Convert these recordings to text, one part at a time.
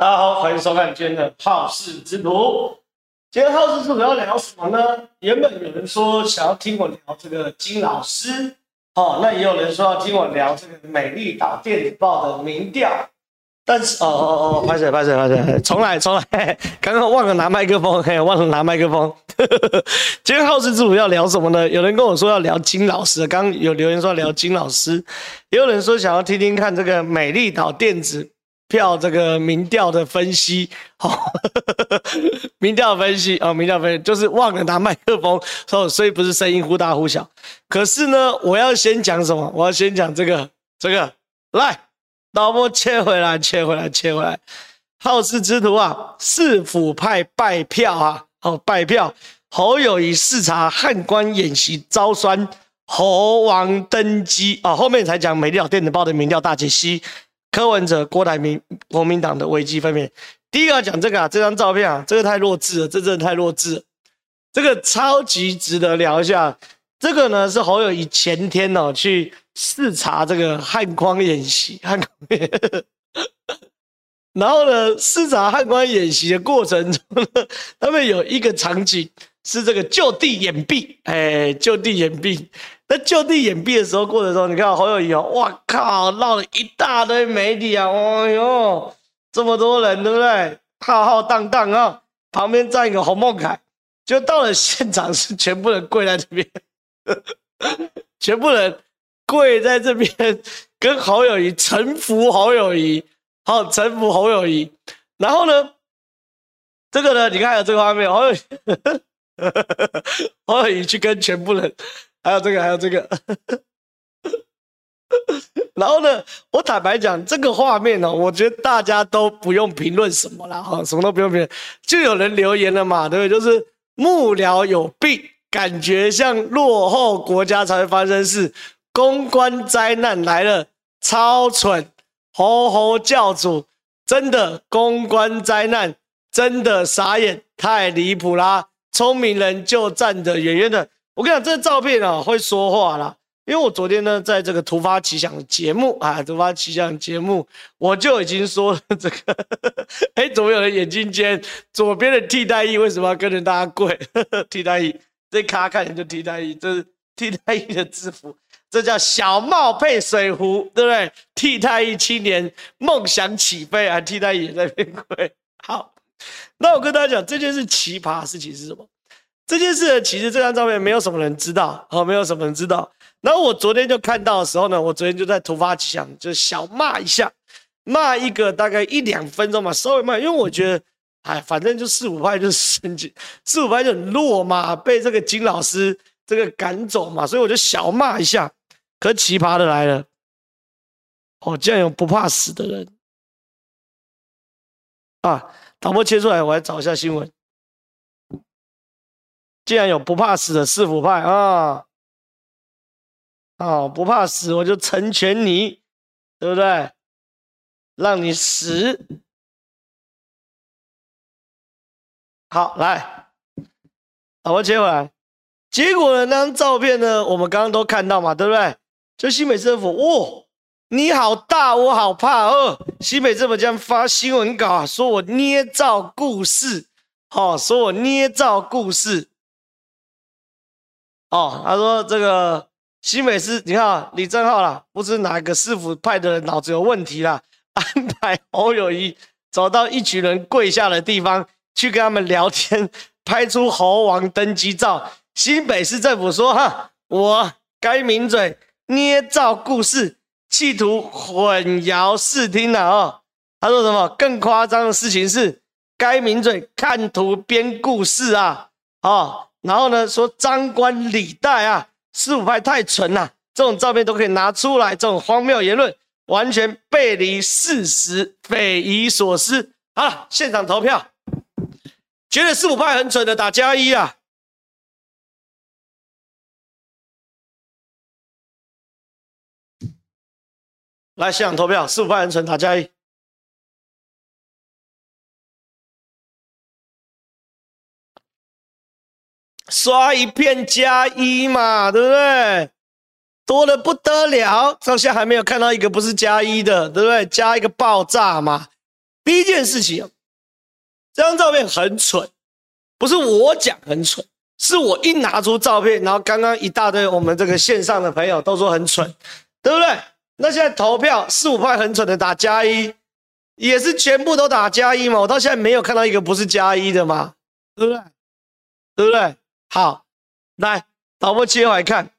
大家好，欢迎收看今天的好事之徒。今天好事之徒要聊什么呢？原本有人说想要听我聊这个金老师，哦，那也有人说要听我聊这个美丽岛电子报的民调。但是，哦哦哦，拍谢拍谢拍谢，重来重来，刚刚忘了拿麦克风，嘿，忘了拿麦克风。今天好事之徒要聊什么呢？有人跟我说要聊金老师，刚刚有留言说要聊金老师，也有人说想要听听看这个美丽岛电子票这个民调的分析，好、民调分析哦，民调分析就是忘了拿麦克风，所以所以不是声音忽大忽小。可是呢，我要先讲什么？我要先讲这个这个来。导播切回来，切回来，切回来。好事之徒啊，市府派拜票啊，哦，拜票。侯友宜视察汉官演习，遭酸侯王登基啊、后面才讲美丽岛电子报的民调大解析。柯文哲、郭台铭、国民党的危机分辨。第一个要讲这个啊，这张照片啊，这个太弱智了，这真的太弱智了。这个超级值得聊一下。这个呢是侯友以前天哦去。视察这个汉光演习，汉光，然后呢，视察汉光演习的过程中呢，他们有一个场景是这个就地掩蔽，哎，就地掩蔽。那就地掩蔽的时候，过程中，你看侯友宜哦，哇靠，闹了一大堆媒体啊，哎呦，这么多人，对不对？浩浩荡荡啊，旁边站一个侯孟凯，就到了现场是全部人跪在这边，全部人。跪在这边跟侯友宜臣服，侯友宜好臣服侯友宜，然后呢，这个呢，你看有这个画面，侯友谊，侯友宜去跟全部人，还有这个，还有这个，然后呢，我坦白讲，这个画面呢，我觉得大家都不用评论什么了哈，什么都不用评论，就有人留言了嘛，对不对？就是幕僚有病，感觉像落后国家才会发生事。公关灾难来了，超蠢！吼吼教主真的公关灾难，真的傻眼，太离谱啦！聪明人就站得远远的。我跟你讲，这照片啊会说话啦，因为我昨天呢在这个突发奇想的节目啊，突发奇想的节目，我就已经说了这个，哎，怎么有人眼睛尖？左边的替代役为什么要跟着大家跪？替代役这卡看人就替代役，这是替代役的制服。这叫小帽配水壶，对不对？替代役青年梦想起飞啊！替代役也在变贵。好，那我跟大家讲，这件事奇葩的事情是什么？这件事，其实这张照片没有什么人知道，哦，没有什么人知道。然后我昨天就看到的时候呢，我昨天就在突发奇想，就小骂一下，骂一个大概一两分钟嘛，稍微骂，因为我觉得，哎，反正就 四五派就是神经，四五派就很弱嘛，被这个金老师这个赶走嘛，所以我就小骂一下。可奇葩的来了，哦，竟然有不怕死的人啊！导播切出来，我来找一下新闻。竟然有不怕死的四府派啊！哦，不怕死，我就成全你，对不对？让你死。好，来，导播切回来。结果呢，那张照片呢，我们刚刚都看到嘛，对不对？就新北政府，哇、哦，你好大，我好怕哦。新北政府这样发新闻稿，说我捏造故事，哦，说我捏造故事，哦，他说这个新北市，你看李正浩啦，不知哪个市府派的人脑子有问题啦，安排侯友宜走到一群人跪下的地方去跟他们聊天，拍出猴王登基照。新北市政府说，哈，我该抿嘴。捏造故事，企图混淆视听了哦。他说什么？更夸张的事情是，该抿嘴看图编故事啊！哦，然后呢，说张冠李戴啊，四五派太蠢了，这种照片都可以拿出来，这种荒谬言论完全背离事实，匪夷所思。好了，现场投票，觉得四五派很蠢的打加一啊！来，现场投票，四五派很蠢，打加一，刷一片加一嘛，对不对？多的不得了，到现在还没有看到一个不是加一的，对不对？加一个爆炸嘛，第一件事情，这张照片很蠢，不是我讲很蠢，是我一拿出照片，然后刚刚一大堆我们这个线上的朋友都说很蠢，对不对？那现在投票四五派很蠢的打加一，也是全部都打加一嘛？我到现在没有看到一个不是加一的嘛？对不对？对不对？好，来导播切回来看。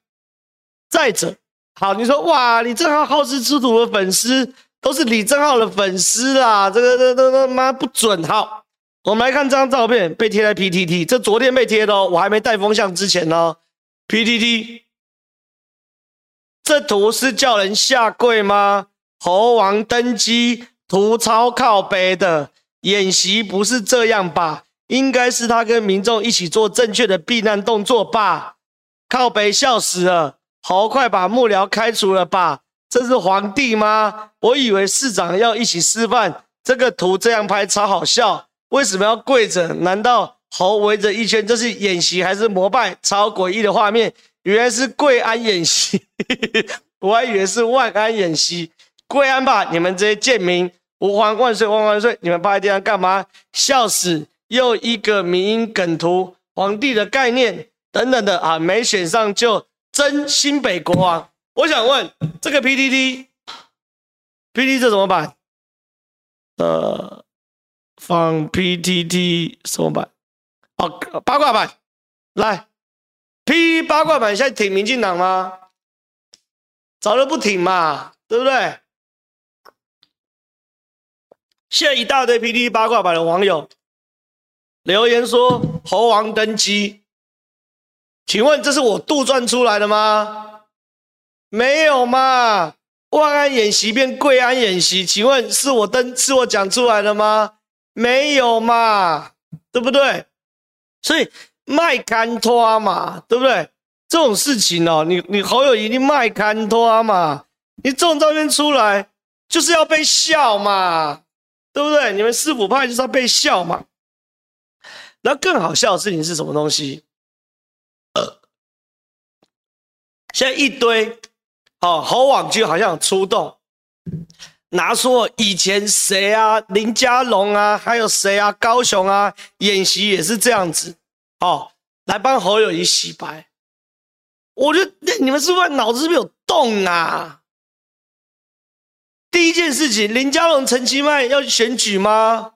再者，好，你说哇，李正皓好事之徒的粉丝都是李正浩的粉丝啦，这个这这他妈不准。好，我们来看这张照片被贴在 PTT，这昨天被贴的哦，我还没带风向之前呢。PTT，这图是叫人下跪吗？猴王登基图超靠北的，演习不是这样吧？应该是他跟民众一起做正确的避难动作吧？靠北笑死了。好，快把幕僚开除了吧！这是皇帝吗？我以为市长要一起示范。这个图这样拍超好笑，为什么要跪着？难道猴围着一圈，这是演习还是膜拜？超诡异的画面，原来是跪安演习，我还以为是万安演习。跪安吧，你们这些贱民！吾皇万岁万万岁！你们趴在地上干嘛？笑死！又一个迷音梗图，皇帝的概念等等的啊，没选上就。真新北国王，我想问这个 PTT，PTT 这怎么办？呃，放 PTT 什么版？哦，八卦版。来，P 八卦版现在挺民进党吗？早就不挺嘛，对不对？现在一大堆 PTT 八卦版的网友留言说猴王登基。请问这是我杜撰出来的吗？没有嘛！万安演习变贵安演习，请问是我登是我讲出来的吗？没有嘛，对不对？所以卖干拖嘛，对不对？这种事情哦，你你好友一定卖干拖嘛，你这种照片出来就是要被笑嘛，对不对？你们四府派就是要被笑嘛。那更好笑的事情是什么东西？现在一堆哦，猴网军好像有出动，拿出以前谁啊，林家龙啊，还有谁啊，高雄啊，演习也是这样子哦，来帮侯友宜洗白。我觉得那你们是不是脑子是不是有洞啊？第一件事情，林佳龙、陈其迈要选举吗？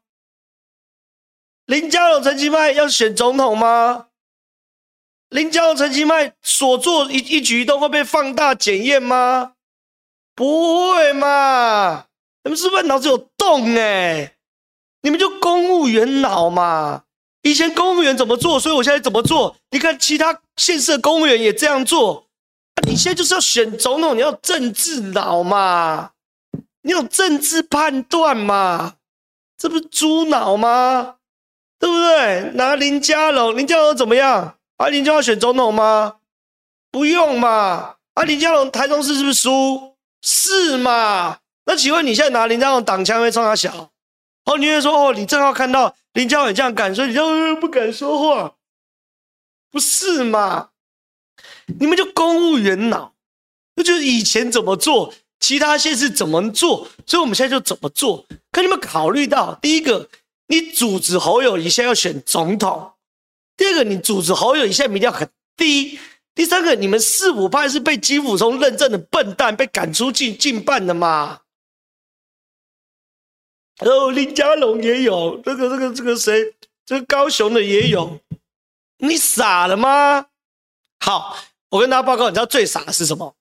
林佳龙、陈其迈要选总统吗？林佳龙、陈其迈所做一一举一动会被放大检验吗？不会嘛？你们是不是脑子有洞哎、你们就公务员脑嘛？以前公务员怎么做，所以我现在怎么做？你看其他县市的公务员也这样做。你现在就是要选总统，你要政治脑嘛？你有政治判断嘛？这不是猪脑吗？对不对？拿林佳龙，林佳龙怎么样？啊、林就要选总统吗？不用嘛。啊、林佳龙台中市是不是输？是嘛？那请问你现在拿林佳龙挡枪会冲他小？哦，你会说哦，你正好看到林佳龙这样敢，所以你就不敢说话，不是嘛？你们就公务员脑，那就是以前怎么做，其他县市怎么做，所以我们现在就怎么做。可你们考虑到，第一个，你组织侯友宜现在要选总统。第二个，你组织好友，你现在民调很低。第三个，你们四五派是被金溥聪认证的笨蛋，被赶出境竞办的嘛？哦，林佳龙也有，这个这个这个谁？这个高雄的也有。你傻了吗？好，我跟大家报告，你知道最傻的是什么？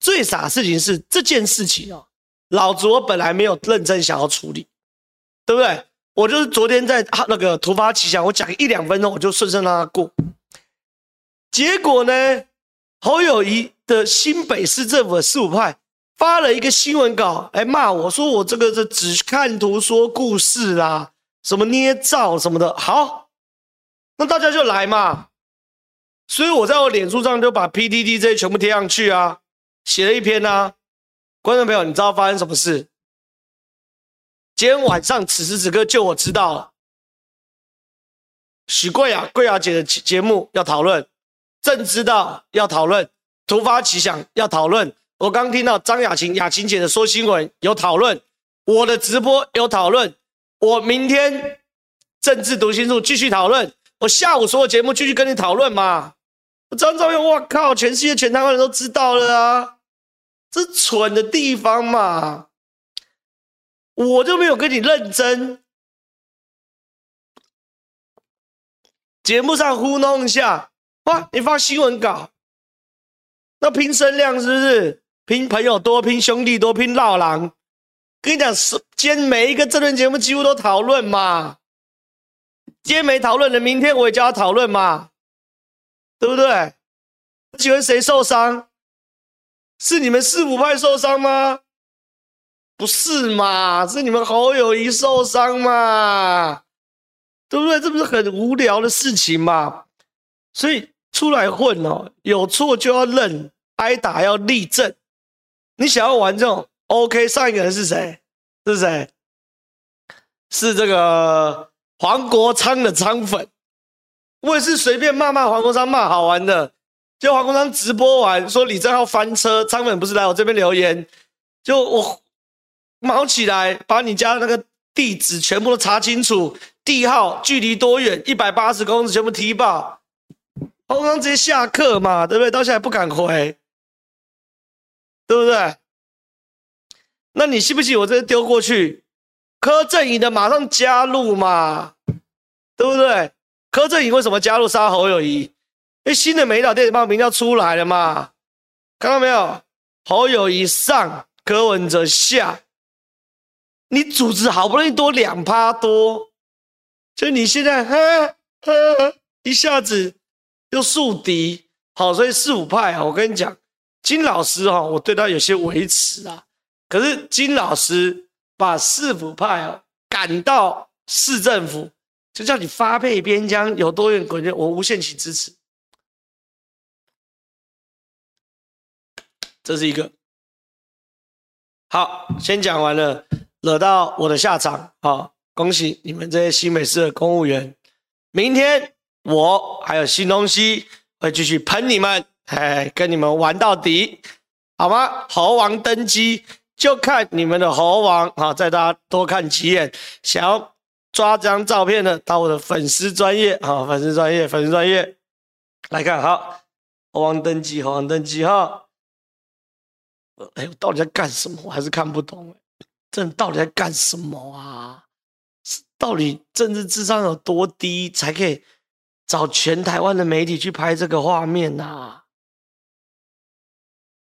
最傻的事情是这件事情哦，老子我本来没有认真想要处理，对不对？我就是昨天在那个突发奇想，我讲一两分钟，我就顺顺让他过。结果呢，侯友谊的新北市政府的四五派发了一个新闻稿来骂我说我这个是只看图说故事啦，什么捏造什么的。好，那大家就来嘛。所以我在我脸书上就把 p d d 这些全部贴上去啊，写了一篇啊。观众朋友，你知道发生什么事？今天晚上此时此刻，就我知道了。许贵雅、贵雅姐的节目要讨论，朕知道要讨论，突发奇想要讨论。我刚听到张雅琴、雅琴姐的说新闻有讨论，我的直播有讨论，我明天政治读心术继续讨论，我下午所有节目继续跟你讨论嘛。这张照片，我靠，全世界全台湾人都知道了啊！这蠢的地方嘛，我就没有跟你认真。节目上糊弄一下，哇！你发新闻稿，那拼声量是不是？拼朋友多，拼兄弟多，拼老狼。跟你讲，是今天每一个这轮节目几乎都讨论嘛。今天没讨论的，明天我也叫他讨论嘛，对不对？请问谁受伤？是你们四五派受伤吗？不是嘛？是你们侯友一受伤嘛？对不对？这不是很无聊的事情嘛？所以出来混哦，有错就要认，挨打要立正。你想要玩这种 OK？上一个人是谁？是谁？是这个黄国昌的昌粉。我也是随便骂骂黄国昌，骂好玩的。就黄国昌直播完说李正浩翻车，昌粉不是来我这边留言，就我毛起来把你家那个地址全部都查清楚。地号距离多远？一百八十公尺，全部踢爆。刚刚直接下课嘛，对不对？到现在不敢回，对不对？那你信不信我这丢过去？柯震宇的马上加入嘛，对不对？柯震宇为什么加入杀侯友谊？因为新的美岛电子报名要出来了嘛，看到没有？侯友谊上，柯文哲下，你组织好不容易多两趴多。就你现在，呵呵，一下子又树敌，好，所以四五派啊，我跟你讲，金老师哈，我对他有些维持啊。可是金老师把四五派啊赶到市政府，就叫你发配边疆，有多远滚远，我无限期支持。这是一个。好，先讲完了，惹到我的下场啊。恭喜你们这些新北市的公务员！明天我还有新东西会继续喷你们，哎，跟你们玩到底，好吗？猴王登基，就看你们的猴王啊！再大家多看几眼，想要抓张照片的，到我的粉丝专业啊，粉丝专业，粉丝专业来看。好，猴王登基，猴王登基哈！哎，我到底在干什么？我还是看不懂，这到底在干什么啊？到底政治智商有多低，才可以找全台湾的媒体去拍这个画面呐、啊？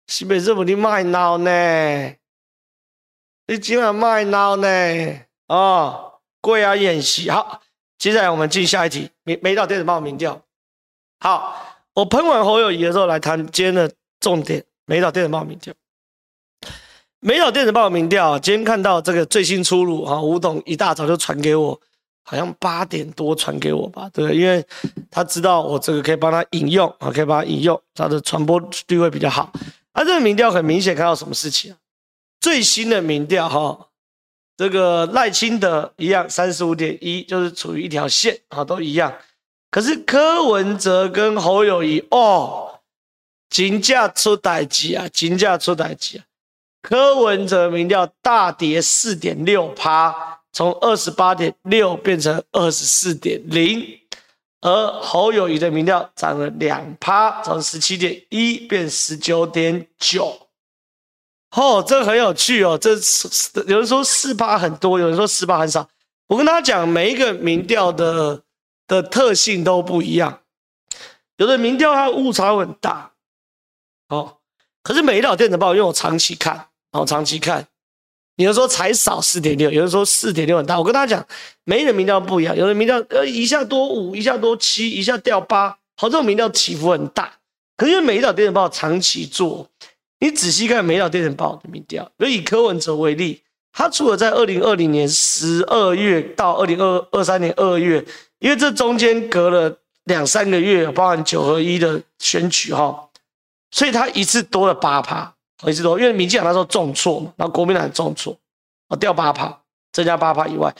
西北政府你卖闹呢？你今晚卖闹呢？哦，跪啊演习。好，接下来我们进下一题。美美岛电子报民调。好，我喷完侯友宜的时候，来谈今天的重点。美岛电子报民调。美岛电子报民调，今天看到这个最新出炉啊，吴董一大早就传给我，好像八点多传给我吧，对，因为他知道我这个可以帮他引用啊，可以帮他引用，他的传播率会比较好。啊，这个民调很明显看到什么事情？最新的民调哈，这个赖清德一样三十五点一，就是处于一条线啊，都一样。可是柯文哲跟侯友谊哦，金价出代志啊，金价出代志啊。柯文哲民调大跌四点六趴，从二十八点六变成二十四点零，而侯友谊的民调涨了两趴，从十七点一变十九点九。哦，这很有趣哦。这有人说四趴很多，有人说四趴很少。我跟大家讲，每一个民调的的特性都不一样，有的民调它误差很大。哦，可是美岛电子报，因为我长期看。然后长期看，有人说才少四点六，有人说四点六很大。我跟大家讲，每一个民调不一样，有的民调呃一下多五，一下多七，一下掉八，好，这种民调起伏很大。可是因为美岛电子报长期做，你仔细看美岛电子报的民调，比如以柯文哲为例，他除了在二零二零年十二月到二零二二三年二月，因为这中间隔了两三个月，包含九合一的选举哈，所以他一次多了八趴。一直都因为民进党那时候重挫嘛，然后国民党重挫，哦掉八趴，增加八趴以外，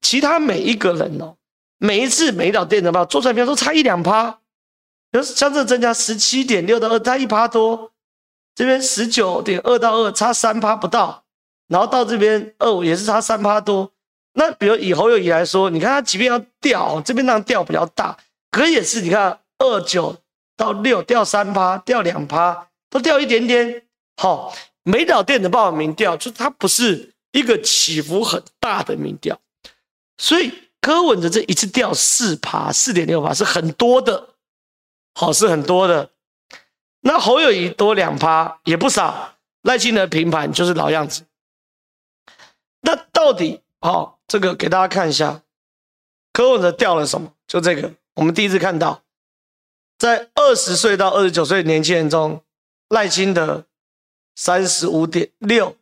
其他每一个人哦，每一次美岛电子报做出来票都差一两趴，比如像这增加十七点六到二，差一趴多，这边十九点二到二，差三趴不到，然后到这边二五也是差三趴多。那比如以侯友宜来说，你看他即便要掉，这边那样掉比较大，可也是你看二九到六掉三趴，掉两趴，都掉一点点。好，美岛电子报的民调，就它不是一个起伏很大的民调，所以柯文哲这一次掉四趴，四点六趴是很多的，好，是很多的。那侯友谊多两趴也不少，赖清德平盘就是老样子。那到底好？这个给大家看一下，柯文哲掉了什么？就这个，我们第一次看到，在二十岁到二十九岁的年轻人中，赖清德三十五点六，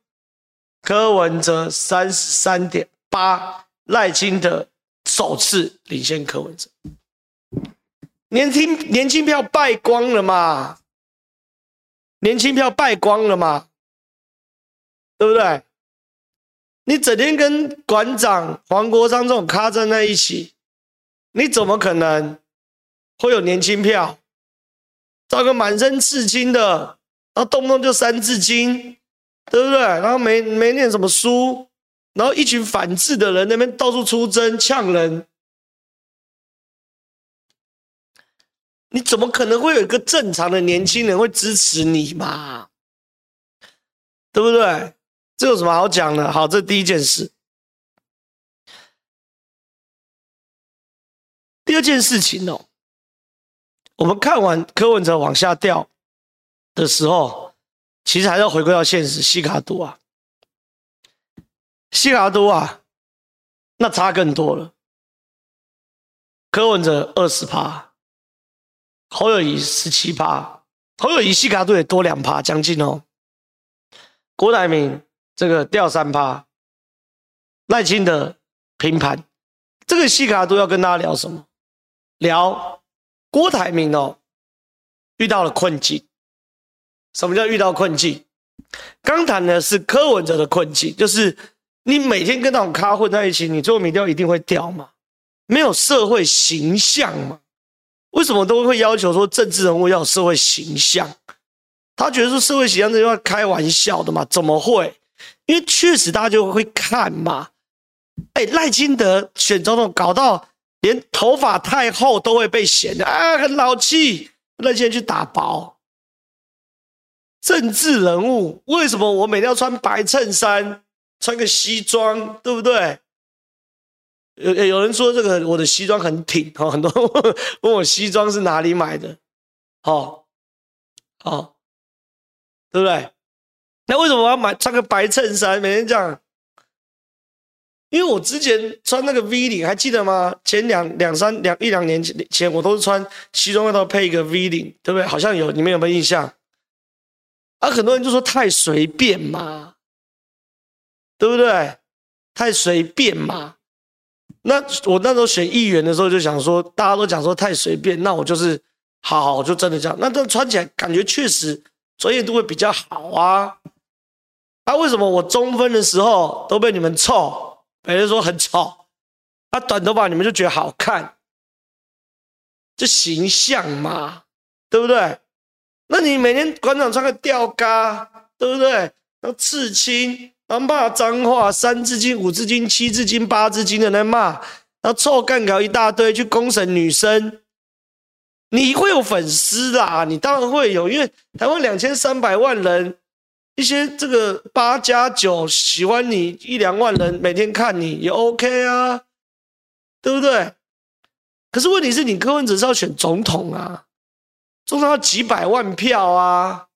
柯文哲三十三点八，赖清德首次领先柯文哲，年轻年轻票败光了嘛？年轻票败光了嘛？对不对？你整天跟馆长黄国昌这种咖站在一起，你怎么可能会有年轻票？找个满身刺青的，然后动不动就三字经，对不对？然后没没念什么书，然后一群反智的人那边到处出征呛人，你怎么可能会有一个正常的年轻人会支持你嘛？对不对？这有什么好讲的？好，这第一件事。第二件事情哦，我们看完柯文哲往下掉的时候，其实还是要回归到现实。西卡都啊，西卡都啊，那差更多了。柯文哲二十趴，侯友谊十七趴，侯友谊西卡都也多两趴，将近哦。郭台铭。这个掉三趴，赖清德平盘，这个西卡都要跟大家聊什么？聊郭台铭哦，遇到了困境。什么叫遇到困境？刚谈的是柯文哲的困境，就是你每天跟那种咖混在一起，你最后民调一定会掉嘛？没有社会形象嘛？为什么都会要求说政治人物要有社会形象？他觉得说社会形象这句话开玩笑的嘛？怎么会？因为确实大家就会看嘛，哎，赖清德选总统搞到连头发太厚都会被嫌的啊，很老气。那现在去打薄，政治人物为什么我每天要穿白衬衫，穿个西装，对不对？有有人说这个我的西装很挺，很多问我西装是哪里买的，好，好，对不对？那为什么我要买穿个白衬衫？每天这样，因为我之前穿那个 V 领，还记得吗？前两两三两一两年前，我都是穿西装外套配一个 V 领，对不对？好像有，你们有没有印象？啊，很多人就说太随便嘛，对不对？太随便嘛。那我那时候选议员的时候就想说，大家都讲说太随便，那我就是好好，就真的这样。那这穿起来感觉确实专业度会比较好啊。他、啊、为什么我中分的时候都被你们臭？别人说很丑。啊、短头发你们就觉得好看，这形象嘛，对不对？那你每天馆长穿个吊嘎，对不对？然后刺青，然后骂脏话，三字经、五字经、七字经、八字经的在骂，然后臭干搞一大堆，去公审女生，你会有粉丝啦，你当然会有，因为台湾两千三百万人。一些这个八加九喜欢你一两万人每天看你也 OK 啊，对不对？可是问题是你柯文哲是要选总统啊，总统要几百万票啊，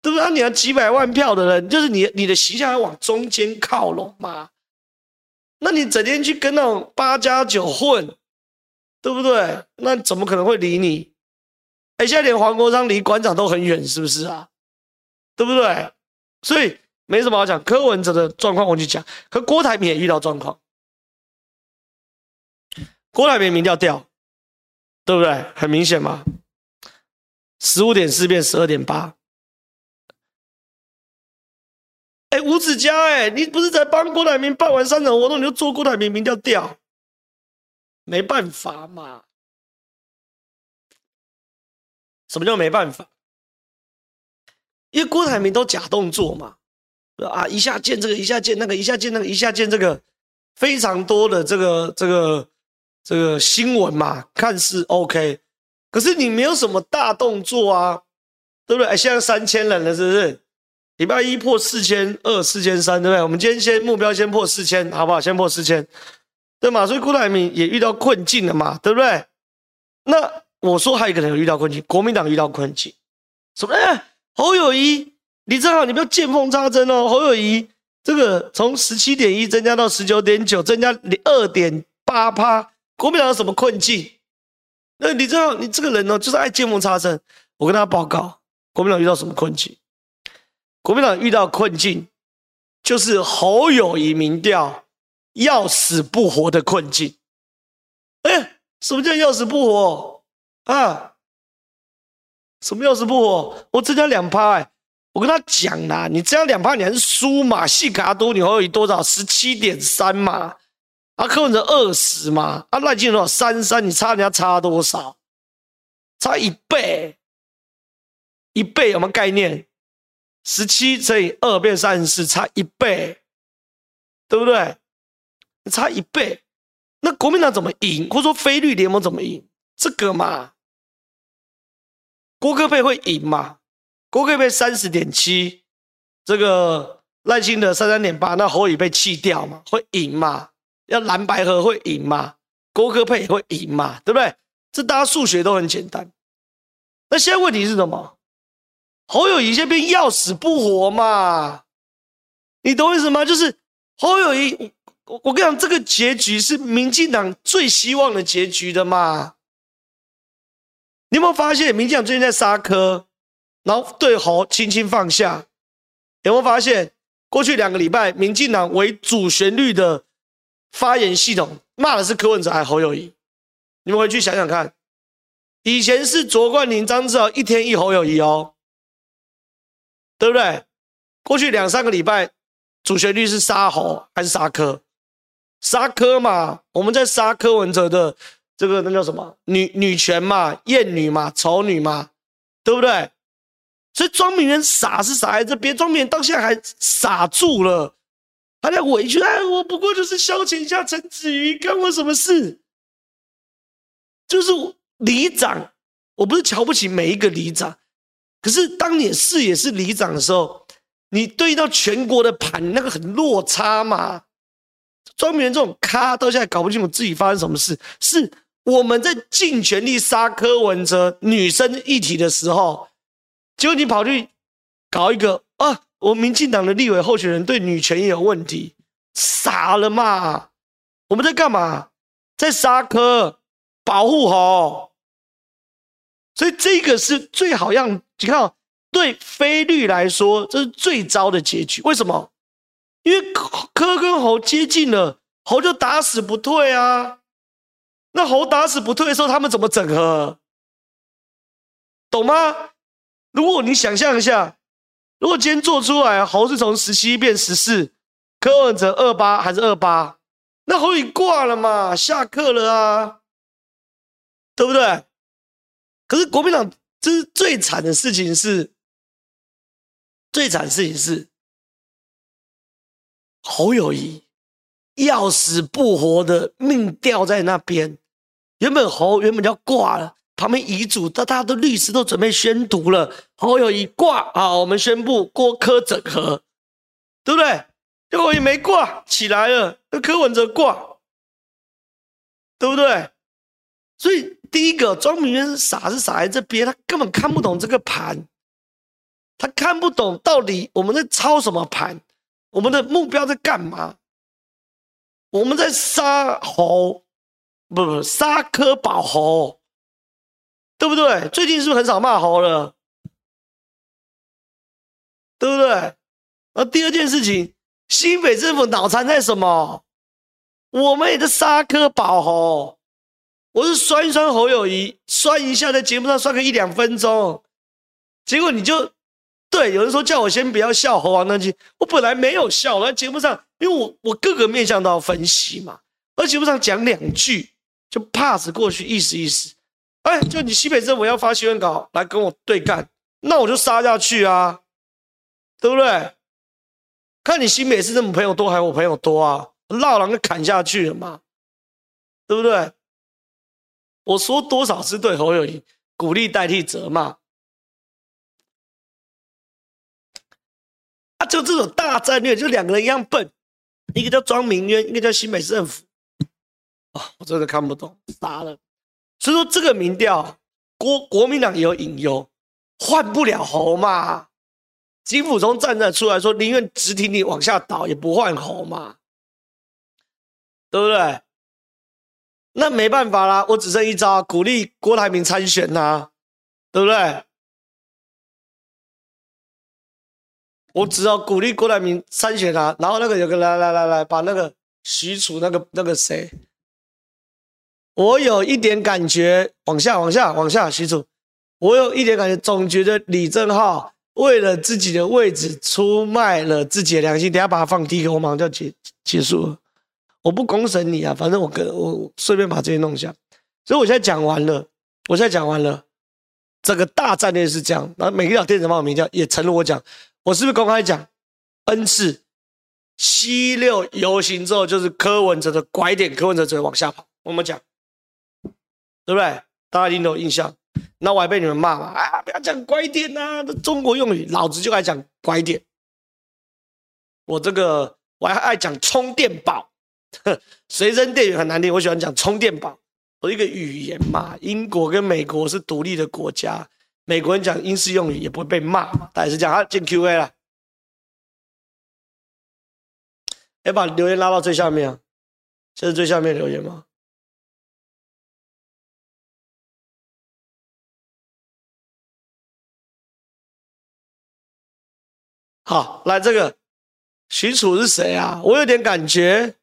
对不对？你要几百万票的人，就是你你的形象要往中间靠拢嘛。那你整天去跟那种八加九混，对不对？那怎么可能会理你？哎，现在连黄国昌离馆长都很远，是不是啊？对不对？所以没什么好讲。柯文哲的状况我去讲，可郭台铭也遇到状况。郭台铭民调掉，对不对？很明显嘛，十五点四变十二点八。哎，吴子嘉，哎，你不是在帮郭台铭办完三场活动，你就做郭台铭民调掉？没办法嘛。什么叫没办法？因为郭台铭都假动作嘛，啊，一下见这个，一下见那个，一下见那个，一下见这个，非常多的这个这个这个新闻嘛，看似 OK，可是你没有什么大动作啊，对不对？哎，现在三千人了，是不是？礼拜一破四千二、四千三，对不对？我们今天先目标先破四千，好不好？先破四千，对吗？所以郭台铭也遇到困境了嘛，对不对？那我说还有一个人有遇到困境，国民党遇到困境，什么？哎，侯友谊，你正好，你不要见缝插针哦。侯友谊这个从十七点一增加到十九点九，增加二点八趴，国民党有什么困境？那你知道，你这个人呢，就是爱见缝插针。我跟大家报告，国民党遇到什么困境？国民党遇到困境，就是侯友宜民调要死不活的困境。哎，什么叫要死不活啊？什么要死不活？我增加两趴，哎，我跟他讲啦，你增加两趴，你还是输嘛？细卡多，你侯友宜多少？十七点三嘛，啊，柯文哲二十嘛，啊，赖清德？三三，你差人家差多少？差一倍，一倍有没有概念？十七乘以二变三十四，差一倍，对不对？差一倍，那国民党怎么赢？或者说非绿联盟怎么赢？这个嘛，郭科配会赢嘛？郭科配三十点七，这个赖清德三三点八，那侯友宜被弃掉嘛？会赢嘛？要蓝白合会赢嘛？郭科配也会赢嘛？对不对？这大家数学都很简单。那现在问题是什么？侯友谊这边要死不活嘛？你懂我意思吗？就是侯友谊，我我跟你讲，这个结局是民进党最希望的结局的嘛？你有没有发现，民进党最近在杀科，然后对侯轻轻放下？有没有发现，过去两个礼拜，民进党为主旋律的发言系统骂的是柯文哲还是侯友宜？你们回去想想看，以前是卓冠廷、张志豪一天一侯友宜哦。对不对？过去两三个礼拜，主旋律是杀侯还是杀柯？杀柯嘛，我们在杀柯文哲的这个那叫什么女女权嘛、厌女嘛、丑女嘛，对不对？所以庄明人傻是傻在这边，庄明人到现在还傻住了，还在委屈哎，我不过就是消遣一下陈子瑜，干我什么事？就是里长，我不是瞧不起每一个里长。可是，当你视野是里长的时候，你对到全国的盘，那个很落差嘛。庄明这种咖到现在搞不清楚自己发生什么事，是我们在尽全力杀柯文哲女生议题的时候，结果你跑去搞一个啊，我民进党的立委候选人对女权也有问题，傻了嘛？我们在干嘛？在杀科，保护侯。所以这个是最好让你看哦，对非绿来说，这是最糟的结局。为什么？因为科跟猴接近了，猴就打死不退啊。那猴打死不退的时候，他们怎么整合？懂吗？如果你想象一下，如果今天做出来，侯是从十七变十四，柯文哲二八还是二八，那侯已挂了嘛，下课了啊，对不对？可是国民党，这是最惨的事情是，最惨事情是，侯友谊要死不活的命吊在那边。原本侯原本就要挂了，旁边遗嘱，大家都律师都准备宣读了，侯友宜挂啊，我们宣布郭柯整合，对不对？结果也没挂起来了，那柯文哲挂，对不对？所以。第一个，庄明渊傻是傻在这边，他根本看不懂这个盘，他看不懂到底我们在操什么盘，我们的目标在干嘛？我们在杀猴，不不，杀柯保猴，对不对？最近是不是很少骂侯了？对不对？而第二件事情，新北政府脑残在什么？我们也在杀柯保侯。我是酸一酸侯友谊，酸一下在节目上酸个一两分钟，结果你就对有人说叫我先不要笑侯王那句，我本来没有笑，我在节目上，因为我我各个面向都要分析嘛，而节目上讲两句就 pass 过去，意思意思，哎，就你西北政府要发新闻稿来跟我对干，那我就杀下去啊，对不对？看你新北市政府朋友多还是我朋友多啊？闹狼就砍下去了嘛，对不对？我说多少次对侯友谊鼓励代替责骂啊？就这种大战略，就两个人一样笨，一个叫庄明渊，一个叫新北市政府。啊、我真的看不懂，傻了。所以说这个民调，国国民党也有隐忧，换不了侯嘛。金溥聪站在出来说，宁愿直挺挺往下倒，也不换侯嘛，对不对？那没办法啦，我只剩一招，鼓励郭台铭参选呐、对不对？我只要鼓励郭台铭参选啊，然后那个有个来来来来，把那个许褚那个那个谁，我有一点感觉，往下往下往下，许褚，我有一点感觉，总觉得李正浩。为了自己的位置出卖了自己的良心，等下把它放第一个，我马上就要结结束了。我不公审你啊，反正我跟我顺便把这些弄一下。所以我现在讲完了，我现在讲完了，整个大战略是这样。然后每个电子报名叫也承认我讲，我是不是公开讲？N 次七六游行之后就是柯文哲的拐点，柯文哲只会往下跑。我们讲，对不对？大家一定都有印象。那我还被你们骂嘛？啊，不要讲拐点呐、啊！这中国用语，老子就爱讲拐点。我这个我还爱讲充电宝，随身电源很难听，我喜欢讲充电宝。我一个语言嘛，英国跟美国是独立的国家，美国人讲英式用语也不会被骂。大概是这样，啊，进 Q&A 了。要把留言拉到最下面啊，这是最下面留言吗？好，来这个许褚是谁啊？我有点感觉，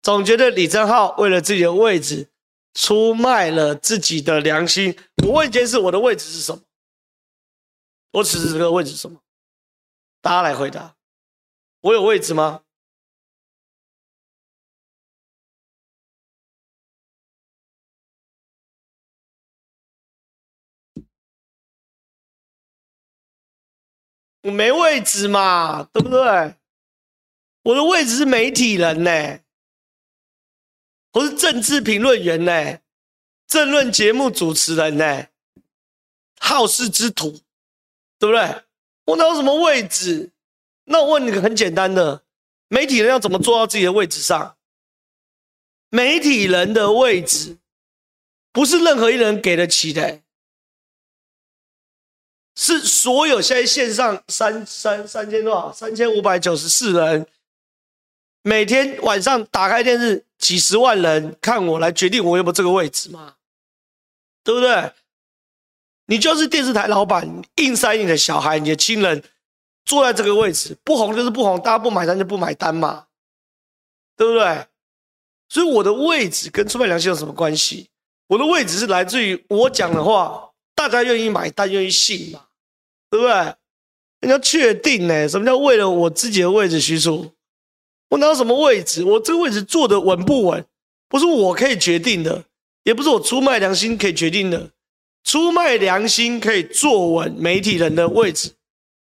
总觉得李正浩为了自己的位置出卖了自己的良心。我问一件事，我的位置是什么？我此时这个位置是什么？大家来回答。我有位置吗？我没位置嘛，对不对？我的位置是媒体人呢，我是政治评论员呢，政论节目主持人呢，好事之徒，对不对？我哪有什么位置？那我问你个很简单的，媒体人要怎么坐到自己的位置上？媒体人的位置不是任何一人给得起的。是所有现在线上三三三千多少？三千五百九十四人，每天晚上打开电视，几十万人看我来决定我有没有这个位置嘛？对不对？你就是电视台老板，硬塞你的小孩、你的亲人坐在这个位置，不红就是不红，大家不买单就不买单嘛，对不对？所以我的位置跟出卖良心有什么关系？我的位置是来自于我讲的话。大家愿意买单，愿意信嘛？对不对？人家确定呢？什么叫为了我自己的位置许褚？我拿什么位置？我这个位置坐得稳不稳？不是我可以决定的，也不是我出卖良心可以决定的。出卖良心可以坐稳媒体人的位置。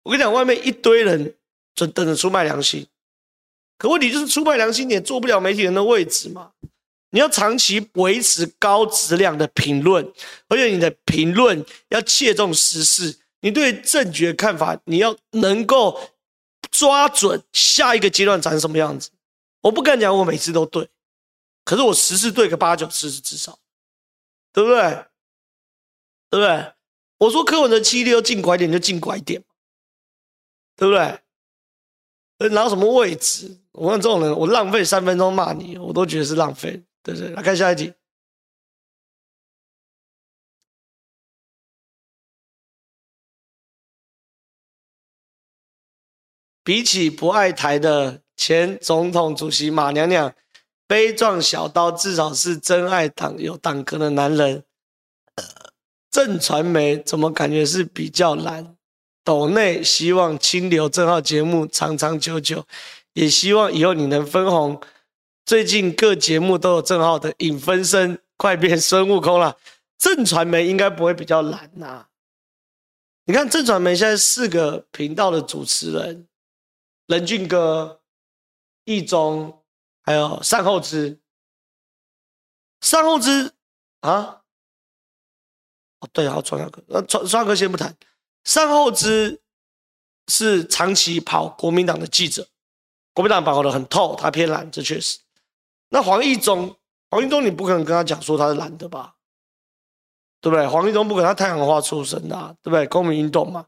我跟你讲，外面一堆人就等着出卖良心，可问题就是出卖良心也坐不了媒体人的位置嘛。你要长期维持高质量的评论，而且你的评论要切中时事。你对政局的看法，你要能够抓准下一个阶段长什么样子。我不敢讲我每次都对，可是我十次对个八九次是至少，对不对？对不对？我说柯文哲七六进拐点就进拐点，对不对？拿什么位置？我看这种人，我浪费三分钟骂你，我都觉得是浪费。对对，来看下一题。比起不爱台的前总统主席马娘娘，悲壮小刀至少是真爱党有党格的男人。正传媒怎么感觉是比较难？斗内希望清流正号节目长长久久，也希望以后你能分红。最近各节目都有郑浩的影分身，快变孙悟空了。震传媒应该不会比较蓝呐、你看正传媒现在四个频道的主持人，任俊哥、易中，还有善后之。善后之啊，哦对，还有创哥，那创创哥先不谈。善后之是长期跑国民党的记者，国民党跑得很透，他偏蓝，这确实。那黄义中，黄义中你不可能跟他讲说他是蓝的吧？对不对？黄义中不可能，他太阳花出身的、啊，对不对？公民运动嘛。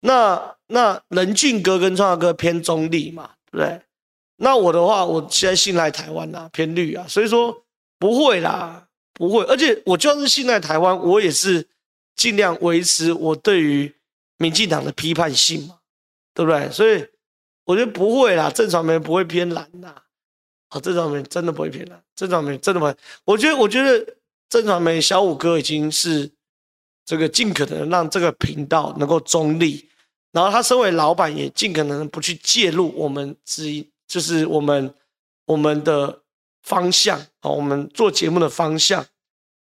那那任俊哥跟创华哥偏中立嘛，对不对？那我的话，我现在信赖台湾啊，偏绿啊，所以说不会啦，不会。而且我就算是信赖台湾，我也是尽量维持我对于民进党的批判性嘛，对不对？所以我觉得不会啦，正常人不会偏蓝呐。好，正传媒真的不会偏蓝，正传媒真的不会。我觉得，我觉得郑传媒小五哥已经是这个尽可能让这个频道能够中立。然后他身为老板，也尽可能不去介入我们之，就是我们我们的方向啊，我们做节目的方向。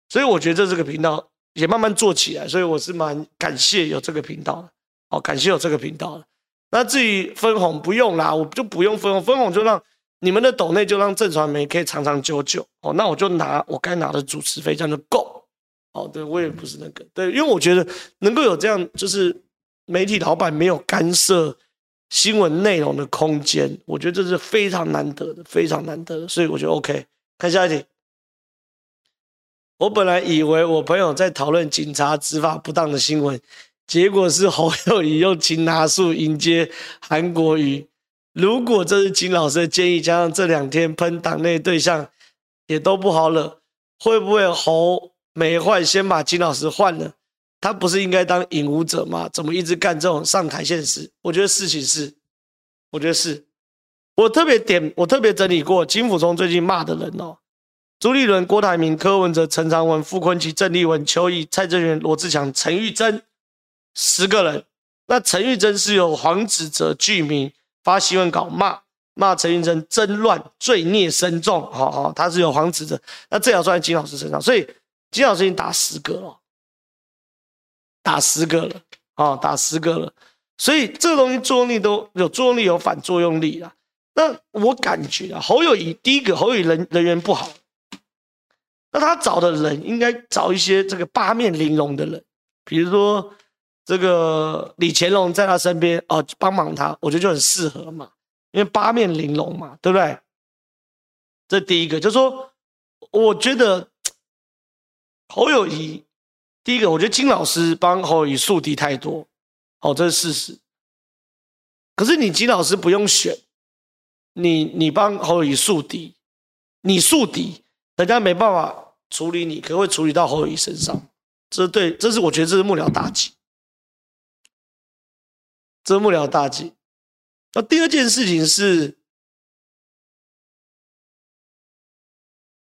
所以我觉得这个频道也慢慢做起来，所以我是蛮感谢有这个频道的，好，感谢有这个频道的。那至于分红不用啦，我就不用分红，分红就让你们的抖内就让震传媒可以长长久久哦。那我就拿我该拿的主持费，这样就够。哦，对我也不是那个，对，因为我觉得能够有这样就是。媒体老板没有干涉新闻内容的空间，我觉得这是非常难得的，非常难得的，所以我觉得 OK。看下一题，我本来以为我朋友在讨论警察执法不当的新闻，结果是侯友宜用擒拿术迎接韩国瑜。如果这是金老师的建议，加上这两天喷党内对象也都不好惹，会不会侯没换，先把金老师换了？他不是应该当引武者吗？怎么一直干这种上台现实？我觉得事情是，我觉得是，我特别点，我特别整理过金溥聪最近骂的人哦，朱立伦、郭台铭、柯文哲、陈长文、傅昆萁、郑丽文、邱毅、蔡正元、罗志强、陈玉珍，十个人。那陈玉珍是由黄子哲具名发新闻稿骂骂陈云珍争乱罪孽深重，好好，他是有黄子的，那这要算在金老师身上，所以金老师已经打十个了。打十个了啊，打十个了，所以这个东西作用力都有作用力，有反作用力啊。那我感觉啊，侯友宜第一个侯友宜人人缘不好，那他找的人应该找一些这个八面玲珑的人，比如说这个李乾隆在他身边哦，帮忙他，我觉得就很适合嘛，因为八面玲珑嘛，对不对？这第一个就是说，我觉得侯友宜。第一个，我觉得金老师帮侯友宜树敌太多，哦，这是事实。可是你金老师不用选，你你帮侯友宜树敌，你树敌，人家没办法处理你，可会处理到侯友宜身上。这对，这是我觉得这是幕僚大忌，遮不了大吉。那第二件事情是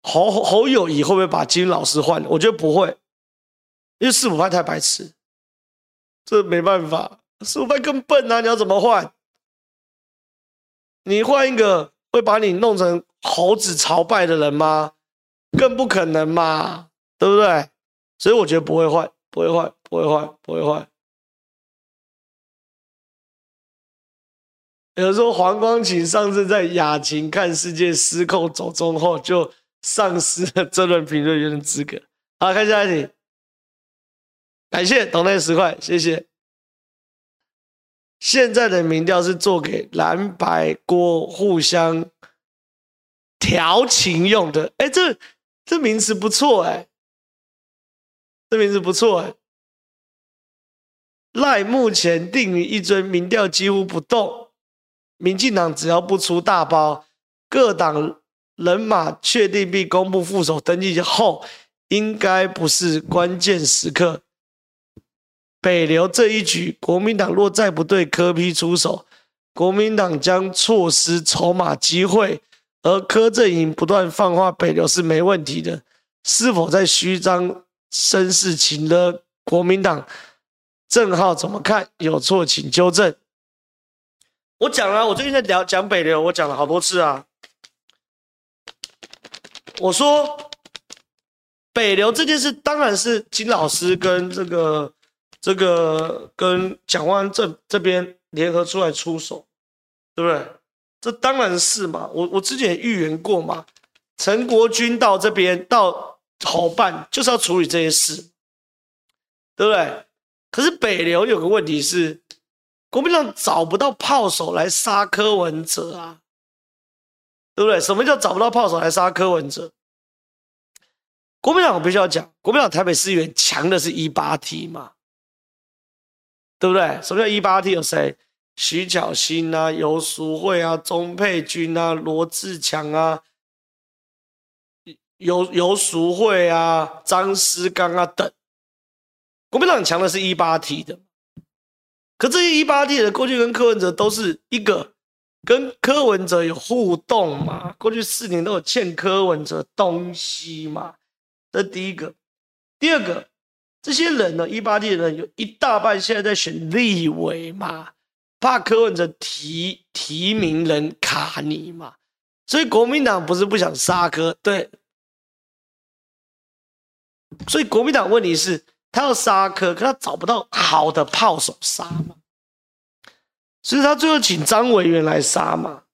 侯侯友宜会不会把金老师换？我觉得不会。因为四五派太白痴，这没办法，四五派更笨啊！你要怎么换？你换一个会把你弄成猴子朝拜的人吗？更不可能嘛，对不对？所以我觉得不会换，不会换，不会换，不会换。有时候黄光芹上次在雅琴看世界失控走中后，就丧失了这轮评论员的资格。好，看下一题。感谢董内十块，谢谢。现在的民调是做给蓝白锅互相调情用的，哎，这这名词不错，哎，这名词不错，哎。赖目前定于一尊，民调几乎不动。民进党只要不出大包，各党人马确定并公布副手登记后，应该不是关键时刻。北流这一局，国民党若再不对柯批出手，国民党将错失筹码机会。而柯阵营不断放话北流是没问题的，是否在虚张声势请了国民党？郑浩怎么看？有错请纠正。我讲了，我最近在聊讲北流，我讲了好多次啊。我说北流这件事，当然是金老师跟这个。这个跟蒋万这这边联合出来出手，对不对？这当然是嘛，我我之前也预言过嘛，陈国军到这边到好办就是要处理这些事，对不对？可是北流有个问题是，国民党找不到炮手来杀柯文哲啊，对不对？什么叫找不到炮手来杀柯文哲？国民党我必须要讲，国民党台北市议员强的是一八 T 嘛，对不对？什么叫一八 T？有谁？徐巧芯啊，游淑慧啊，钟佩君啊，罗志强啊，游游淑慧啊，张思刚啊等。国民党强的是一八 T 的，可这些一八 T 的过去跟柯文哲都是一个跟柯文哲有互动嘛，过去四年都有欠柯文哲东西嘛，这第一个。第二个，这些人呢，一八 T 的人有一大半现在在选立委嘛。怕柯文哲提提名人卡你嘛，所以国民党不是不想杀柯，对，所以国民党问题是，他要杀可，可他找不到好的炮手杀嘛，所以他最后请张委员来杀嘛，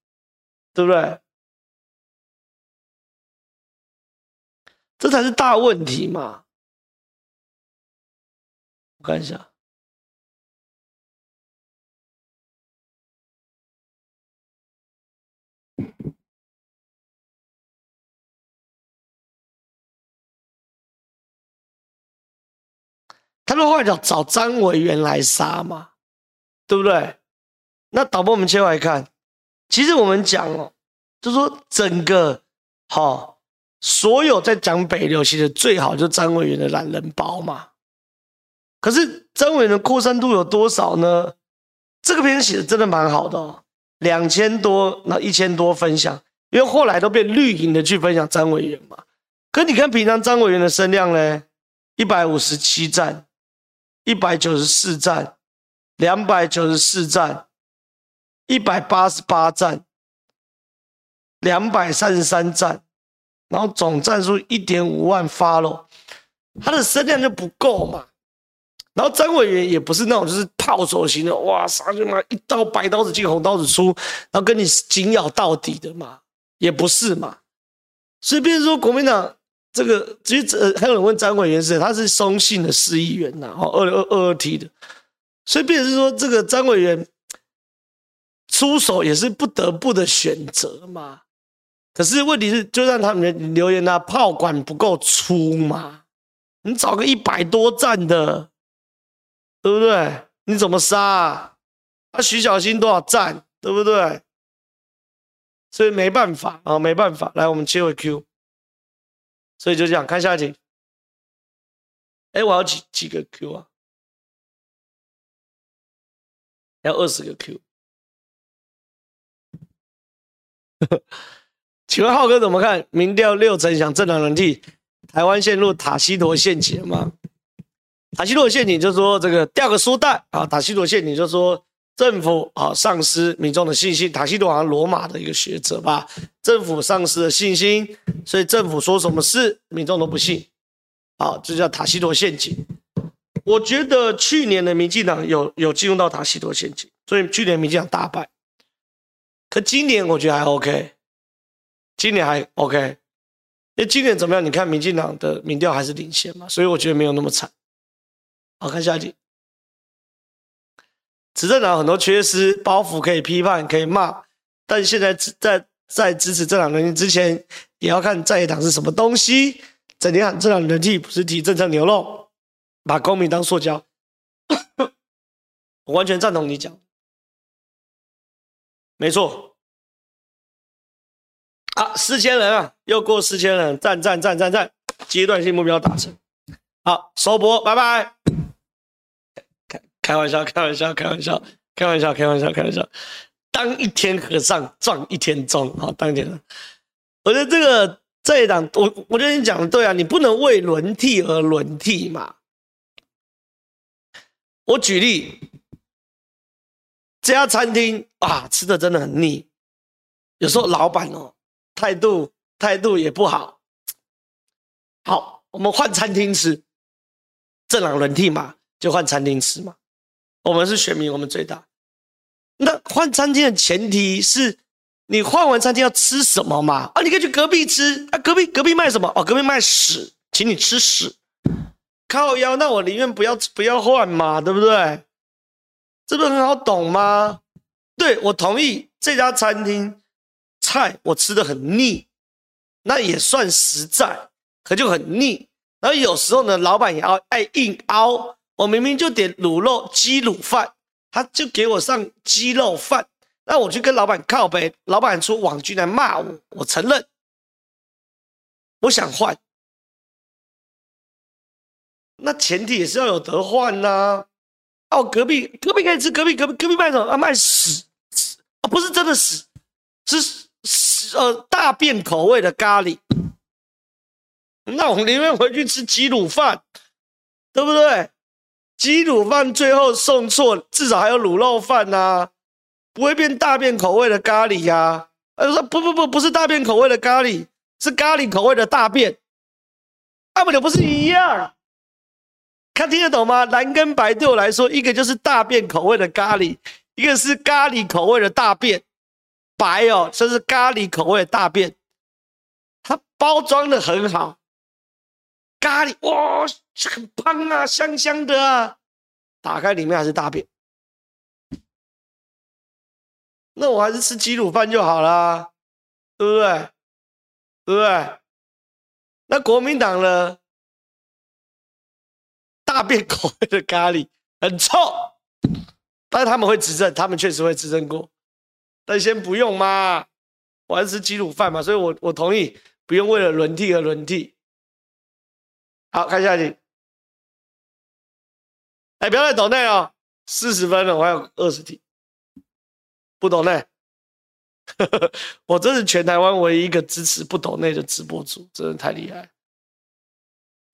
对不对？这才是大问题嘛，我看一下。他的话叫找张委员来杀嘛，对不对？那导播我们切来看，其实我们讲哦，就说整个好、哦，所有在讲北流，其实最好就是张委员的懒人包嘛。可是张委员的扩散度有多少呢？这个篇写的真的蛮好的哦，两千多，那一千多分享，因为后来都变绿营的去分享张委员嘛。可你看平常张委员的声量呢，一百五十七赞。一百九十四赞，两百九十四赞，一百八十八赞，两百三十三赞，然后总赞数一点五万 follow，他的声量就不够嘛。然后张委员也不是那种就是炮手型的，哇，啥就嘛一刀白刀子进红刀子出，然后跟你紧咬到底的嘛，也不是嘛。所以，比如说国民党。这个其实呃，还有人问张委员是，他是松信的市议员呐，哦，二二二二 T 的，所以变成是说，这个张委员出手也是不得不的选择嘛。可是问题是，就让他们留言啊，炮管不够粗嘛，你找个一百多赞的，对不对？你怎么杀啊？啊，徐小新多少赞，对不对？所以没办法啊，没办法。来，我们切回 Q。所以就这样，看下一题。哎，我要几几个 Q 啊？要二十个 Q。请问浩哥怎么看？民调六成想政党轮替，台湾陷入塔西佗陷阱吗？塔西佗陷阱就是说这个掉个书袋啊，塔西佗陷阱就是说。政府啊，丧失民众的信心。塔西佗好像罗马的一个学者吧？政府丧失了信心，所以政府说什么事，民众都不信。好，这叫塔西佗陷阱。我觉得去年的民进党有有进入到塔西佗陷阱，所以去年民进党大败。可今年我觉得还 OK，今年还 OK，因为今年怎么样？你看民进党的民调还是领先嘛，所以我觉得没有那么惨。好，看下一题。执政党很多缺失，包袱可以批判，可以骂，但现在在在支持政党轮替之前，也要看在野党是什么东西。整天喊政党轮替，不是提政策牛肉，把公民当塑胶。我完全赞同你讲，没错。啊，四千人啊，又过四千人，赞赞赞赞赞，阶段性目标达成。好，收播，拜拜。开玩笑，开玩笑，开玩笑，开玩笑，开玩笑，开玩笑。当一天和尚撞一天钟，好，当一天。我觉得这个这一档，我我觉得你讲的对啊，你不能为轮替而轮替嘛。我举例，这家餐厅啊，吃的真的很腻，有时候老板哦态度态度也不好。好，我们换餐厅吃，政党轮替嘛，就换餐厅吃嘛。我们是选民，我们最大。那换餐厅的前提是你换完餐厅要吃什么嘛？啊，你可以去隔壁吃啊，隔壁隔壁卖什么？哦，隔壁卖屎，请你吃屎。靠腰，那我宁愿不要不要换嘛，对不对？这不是很好懂吗？对，我同意，这家餐厅菜我吃的很腻，那也算实在，可就很腻。然后有时候呢，老板也要爱硬凹，我明明就点卤肉鸡卤饭，他就给我上鸡肉饭，那我去跟老板靠北，老板出网军来骂我，我承认，我想换，那前提也是要有得换呐、啊。哦，隔壁隔壁可以吃，隔壁隔壁隔壁卖什么啊？卖屎屎啊？不是真的屎，是屎呃大便口味的咖喱。那我宁愿回去吃鸡卤饭，对不对？鸡卤饭最后送错，至少还有卤肉饭呐、啊，不会变大便口味的咖喱呀、啊。他说不不不，不是大便口味的咖喱，是咖喱口味的大便。啊不就不是一样？看听得懂吗？蓝跟白对我来说，一个就是大便口味的咖喱，一个是咖喱口味的大便。白哦，这是咖喱口味的大便，它包装的很好。咖喱哇，很棒啊，香香的啊！打开里面还是大便，那我还是吃鸡卤饭就好了，对不对？对不对？那国民党呢？大便口味的咖喱很臭，但是他们会执政，他们确实会执政过，但先不用嘛，我还是吃鸡卤饭嘛，所以我我同意，不用为了轮替而轮替。好，看下去。哎，不要再抖内哦，四十分了，我还有二十题，不抖内。我这是全台湾唯一一个支持不抖内的直播主，真的太厉害。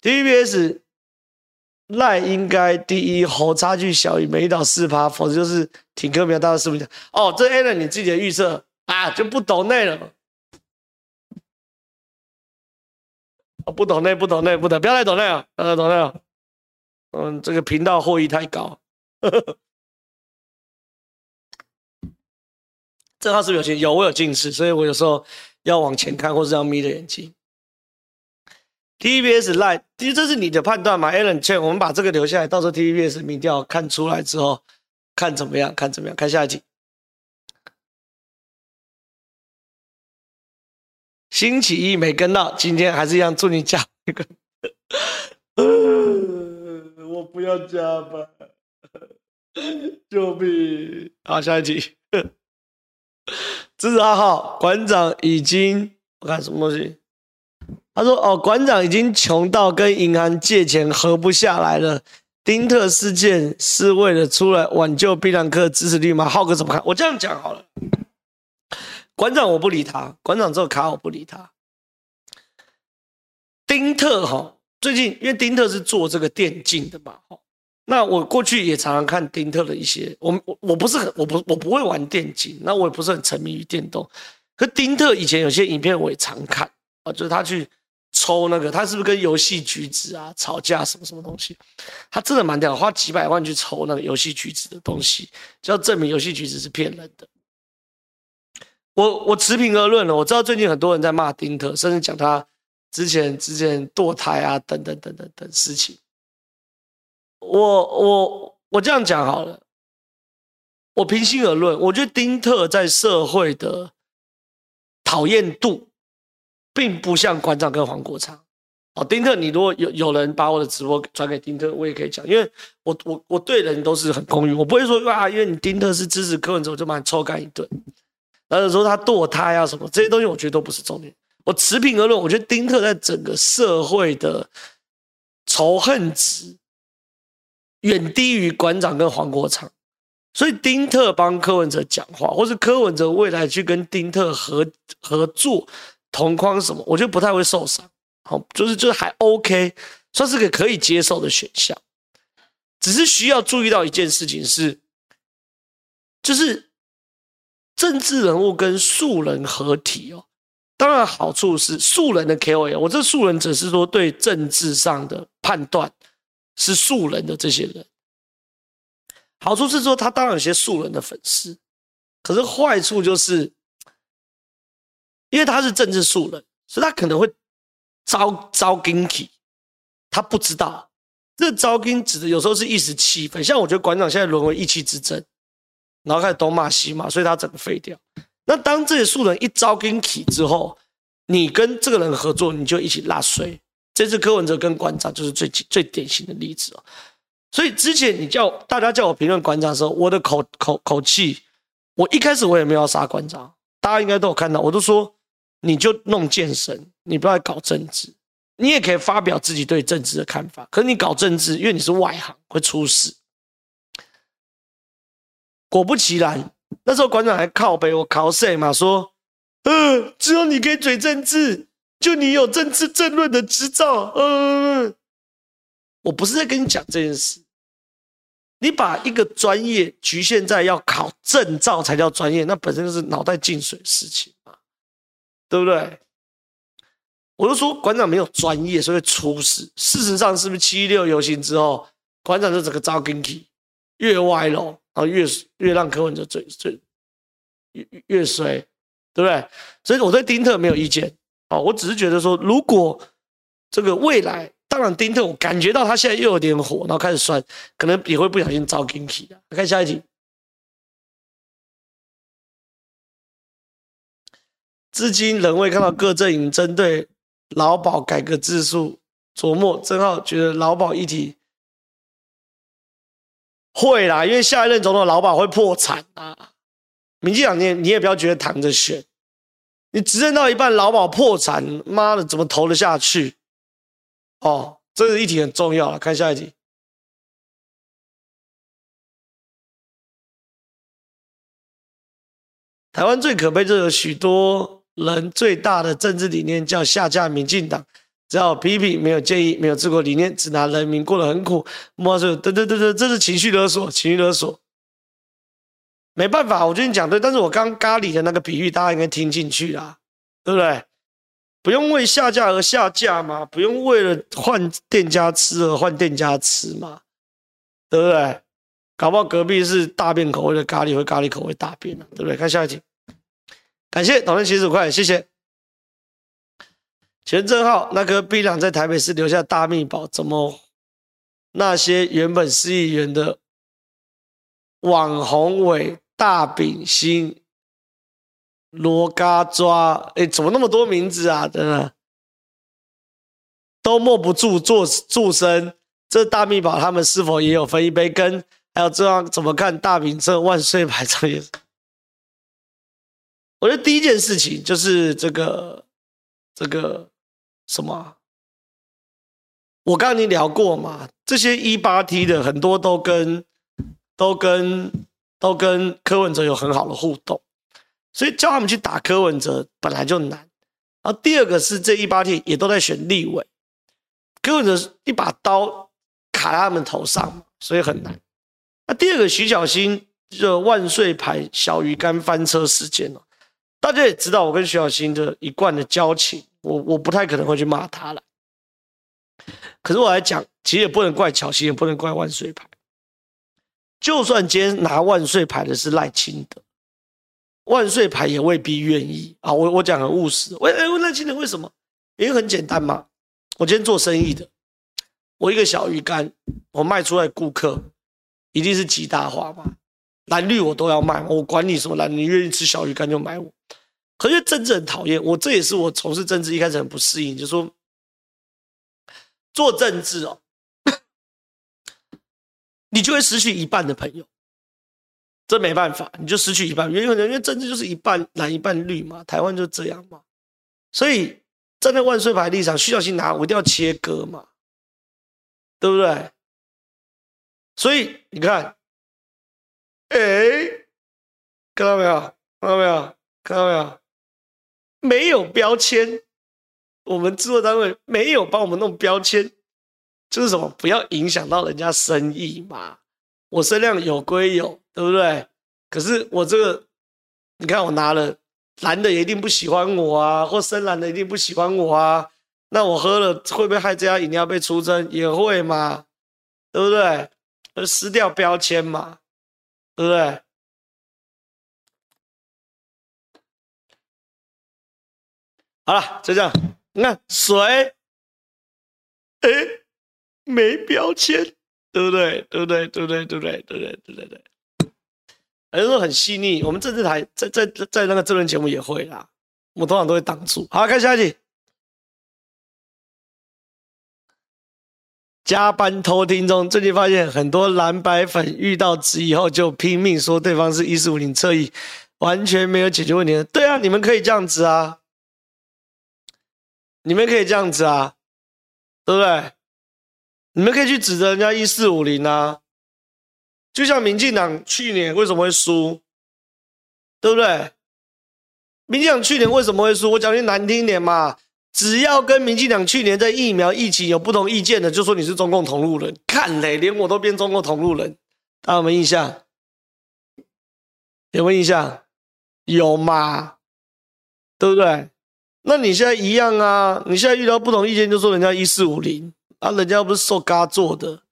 TVBS 赖应该第一，侯差距小于美丽岛四趴，否则就是挺柯苗大的视频。哦，这 A 了你自己的预测啊，就不抖内了。不懂内，不懂内，不懂，不要再懂内了，不要再懂内了。嗯，这个频道获益太高。这套是不是有近？有，我有近视，所以我有时候要往前看，或是要眯着眼睛。TVBS Live，其实这是你的判断嘛？Alan Chen，我们把这个留下来，到时候 TVBS 民调看出来之后，看怎么样？看怎么样？看下一集。星期一没跟到，今天还是一样祝你加一个。我不要加班，救命！好，下一题。支持阿浩馆长已经，我看什么东西？他说：“哦，馆长已经穷到跟银行借钱合不下来了。丁特事件是为了出来挽救槟榔客支持率吗？浩哥怎么看？我这样讲好了。”馆长我不理他，馆长这个卡我不理他。丁特哈，最近因为丁特是做这个电竞的嘛，那我过去也常常看丁特的一些，我我我不是很我不我不会玩电竞，那我也不是很沉迷于电动。可丁特以前有些影片我也常看啊，就是他去抽那个，他是不是跟游戏橘子啊吵架什么什么东西？他真的蛮屌，花几百万去抽那个游戏橘子的东西，就要证明游戏橘子是骗人的。我我持平而论了，我知道最近很多人在骂丁特，甚至讲他之前之前堕胎啊等等等等等事情。我我我这样讲好了，我平心而论，我觉得丁特在社会的讨厌度，并不像馆长跟黄国昌。哦，丁特，你如果有有人把我的直播转给丁特，我也可以讲，因为我我我对人都是很公允，我不会说哇，因为你丁特是支持柯文哲，我就把你抽干一顿。然后说他堕胎啊什么这些东西，我觉得都不是重点。我持平而论，我觉得丁特在整个社会的仇恨值远低于馆长跟黄国昌，所以丁特帮柯文哲讲话，或是柯文哲未来去跟丁特合合作同框什么，我觉得不太会受伤。好，就是就是还 OK，算是个可以接受的选项。只是需要注意到一件事情是，就是。政治人物跟素人合体哦，当然好处是素人的 KOL，我这素人只是说对政治上的判断是素人的这些人，好处是说他当然有些素人的粉丝，可是坏处就是，因为他是政治素人，所以他可能会招招惊喜，他不知道这个招惊指的有时候是一时气愤，像我觉得馆长现在沦为意气之争，然后开始东骂西骂，所以他整个废掉。那当这些素人一招跟起之后，你跟这个人合作，你就一起拉水。这次柯文哲跟馆长就是最最典型的例子哦。所以之前你叫大家叫我评论馆长的时候，我的口口口气，我一开始我也没有要杀馆长，大家应该都有看到，我都说你就弄健身，你不要搞政治，你也可以发表自己对政治的看法，可是你搞政治，因为你是外行，会出事。果不其然，那时候馆长还靠北我靠谁嘛，说，嗯、呃，只有你可以嘴政治，就你有政治政论的执照，嗯、呃。我不是在跟你讲这件事，你把一个专业局限在要考证照才叫专业，那本身就是脑袋进水的事情嘛，对不对？我就说馆长没有专业，所以会出事。事实上，是不是七一六游行之后，馆长就整个招跟起，越歪了，然后越越让柯文哲最最越越衰，对不对？所以我对丁特没有意见啊，我只是觉得说，如果这个未来。当然，丁特，我感觉到他现在又有点火，然后开始酸，可能也会不小心遭惊喜的。看下一题，至今仍未看到各阵营针对劳保改革自述琢磨。正皓觉得劳保议题会啦，因为下一任总统老保会破产啊。民进党你你也不要觉得躺着选，你执政到一半老保破产，妈的，怎么投得下去？哦，这个议题很重要了。看下一题。台湾最可悲，就有许多人最大的政治理念叫下架民进党，只要批评，没有建议，没有治国理念，只拿人民过得很苦。莫说，对对对对，这是情绪勒索，情绪勒索。没办法，我觉得你讲对，但是我刚咖喱的那个比喻，大家应该听进去啦，对不对？不用为下架而下架嘛，不用为了换店家吃而换店家吃嘛，对不对？搞不好隔壁是大便口味的咖喱，会咖喱口味大便了，对不对？看下一题，感谢讨论七十五块，谢谢。钱正浩，那颗槟榔在台北市留下大秘宝，怎么那些原本市议员的网红伟大饼心？罗嘎抓，哎，怎么那么多名字啊？真的都默不住做助声。这大秘宝他们是否也有分一杯羹？还有这样怎么看大饼这万岁牌这样？我觉得第一件事情就是这个这个什么？我刚跟你聊过嘛，这些一八 T 的很多都跟都跟都跟柯文哲有很好的互动。所以叫他们去打柯文哲本来就难，然后第二个是这一八 T 也都在选立委，柯文哲一把刀卡在他们头上，所以很难。那第二个徐小新这万岁牌小鱼干翻车事件哦，大家也知道我跟徐小新的一贯的交情，我我不太可能会去骂他了。可是我来讲，其实也不能怪巧芯，也不能怪万岁牌。就算今天拿万岁牌的是赖清德。万岁牌也未必愿意啊！我我讲很务实，我哎问赖清德为什么？因为很简单嘛，我今天做生意的，我一个小鱼干，我卖出来顾客一定是极大化嘛，蓝绿我都要卖，我管你什么蓝，你愿意吃小鱼干就买我。可是政治很讨厌我，这也是我从事政治一开始很不适应，就是说做政治哦，你就会失去一半的朋友。这没办法，你就失去一半。原因因为政治就是一半蓝一半绿嘛，台湾就这样嘛。所以站在万岁牌立场，需要去拿我一定要切割嘛，对不对？所以你看，哎，看到没有？看到没有？看到没有？没有标签，我们制作单位没有帮我们弄标签，就是什么？不要影响到人家生意嘛。我声量有归有。对不对？可是我这个，你看我拿了蓝的也一定不喜欢我啊，或深蓝的一定不喜欢我啊。那我喝了会不会害这家饮料被出征？也会嘛，对不对？而撕掉标签嘛，对不对？好了，就这样。你看水，哎，没标签，对不对？对不对？对不对？对不对？对不对？对对对。有时候很细腻，我们政治台在在在，那个政论节目也会啦，我通常都会挡住。好，看下一题。加班偷听中，最近发现很多蓝白粉遇到质疑后就拼命说对方是一四五零侧翼，完全没有解决问题的。对啊，你们可以这样子啊，你们可以这样子啊，对不对？你们可以去指责人家一四五零啊，就像民进党去年为什么会输，对不对？民进党去年为什么会输？我讲句难听点嘛。只要跟民进党去年在疫苗疫情有不同意见的，就说你是中共同路人。看嘞，连我都变中共同路人，大家有没有印象？有没有印象？有吗？对不对？那你现在一样啊？你现在遇到不同意见，就说人家一四五零啊，人家又不是受嘎做的，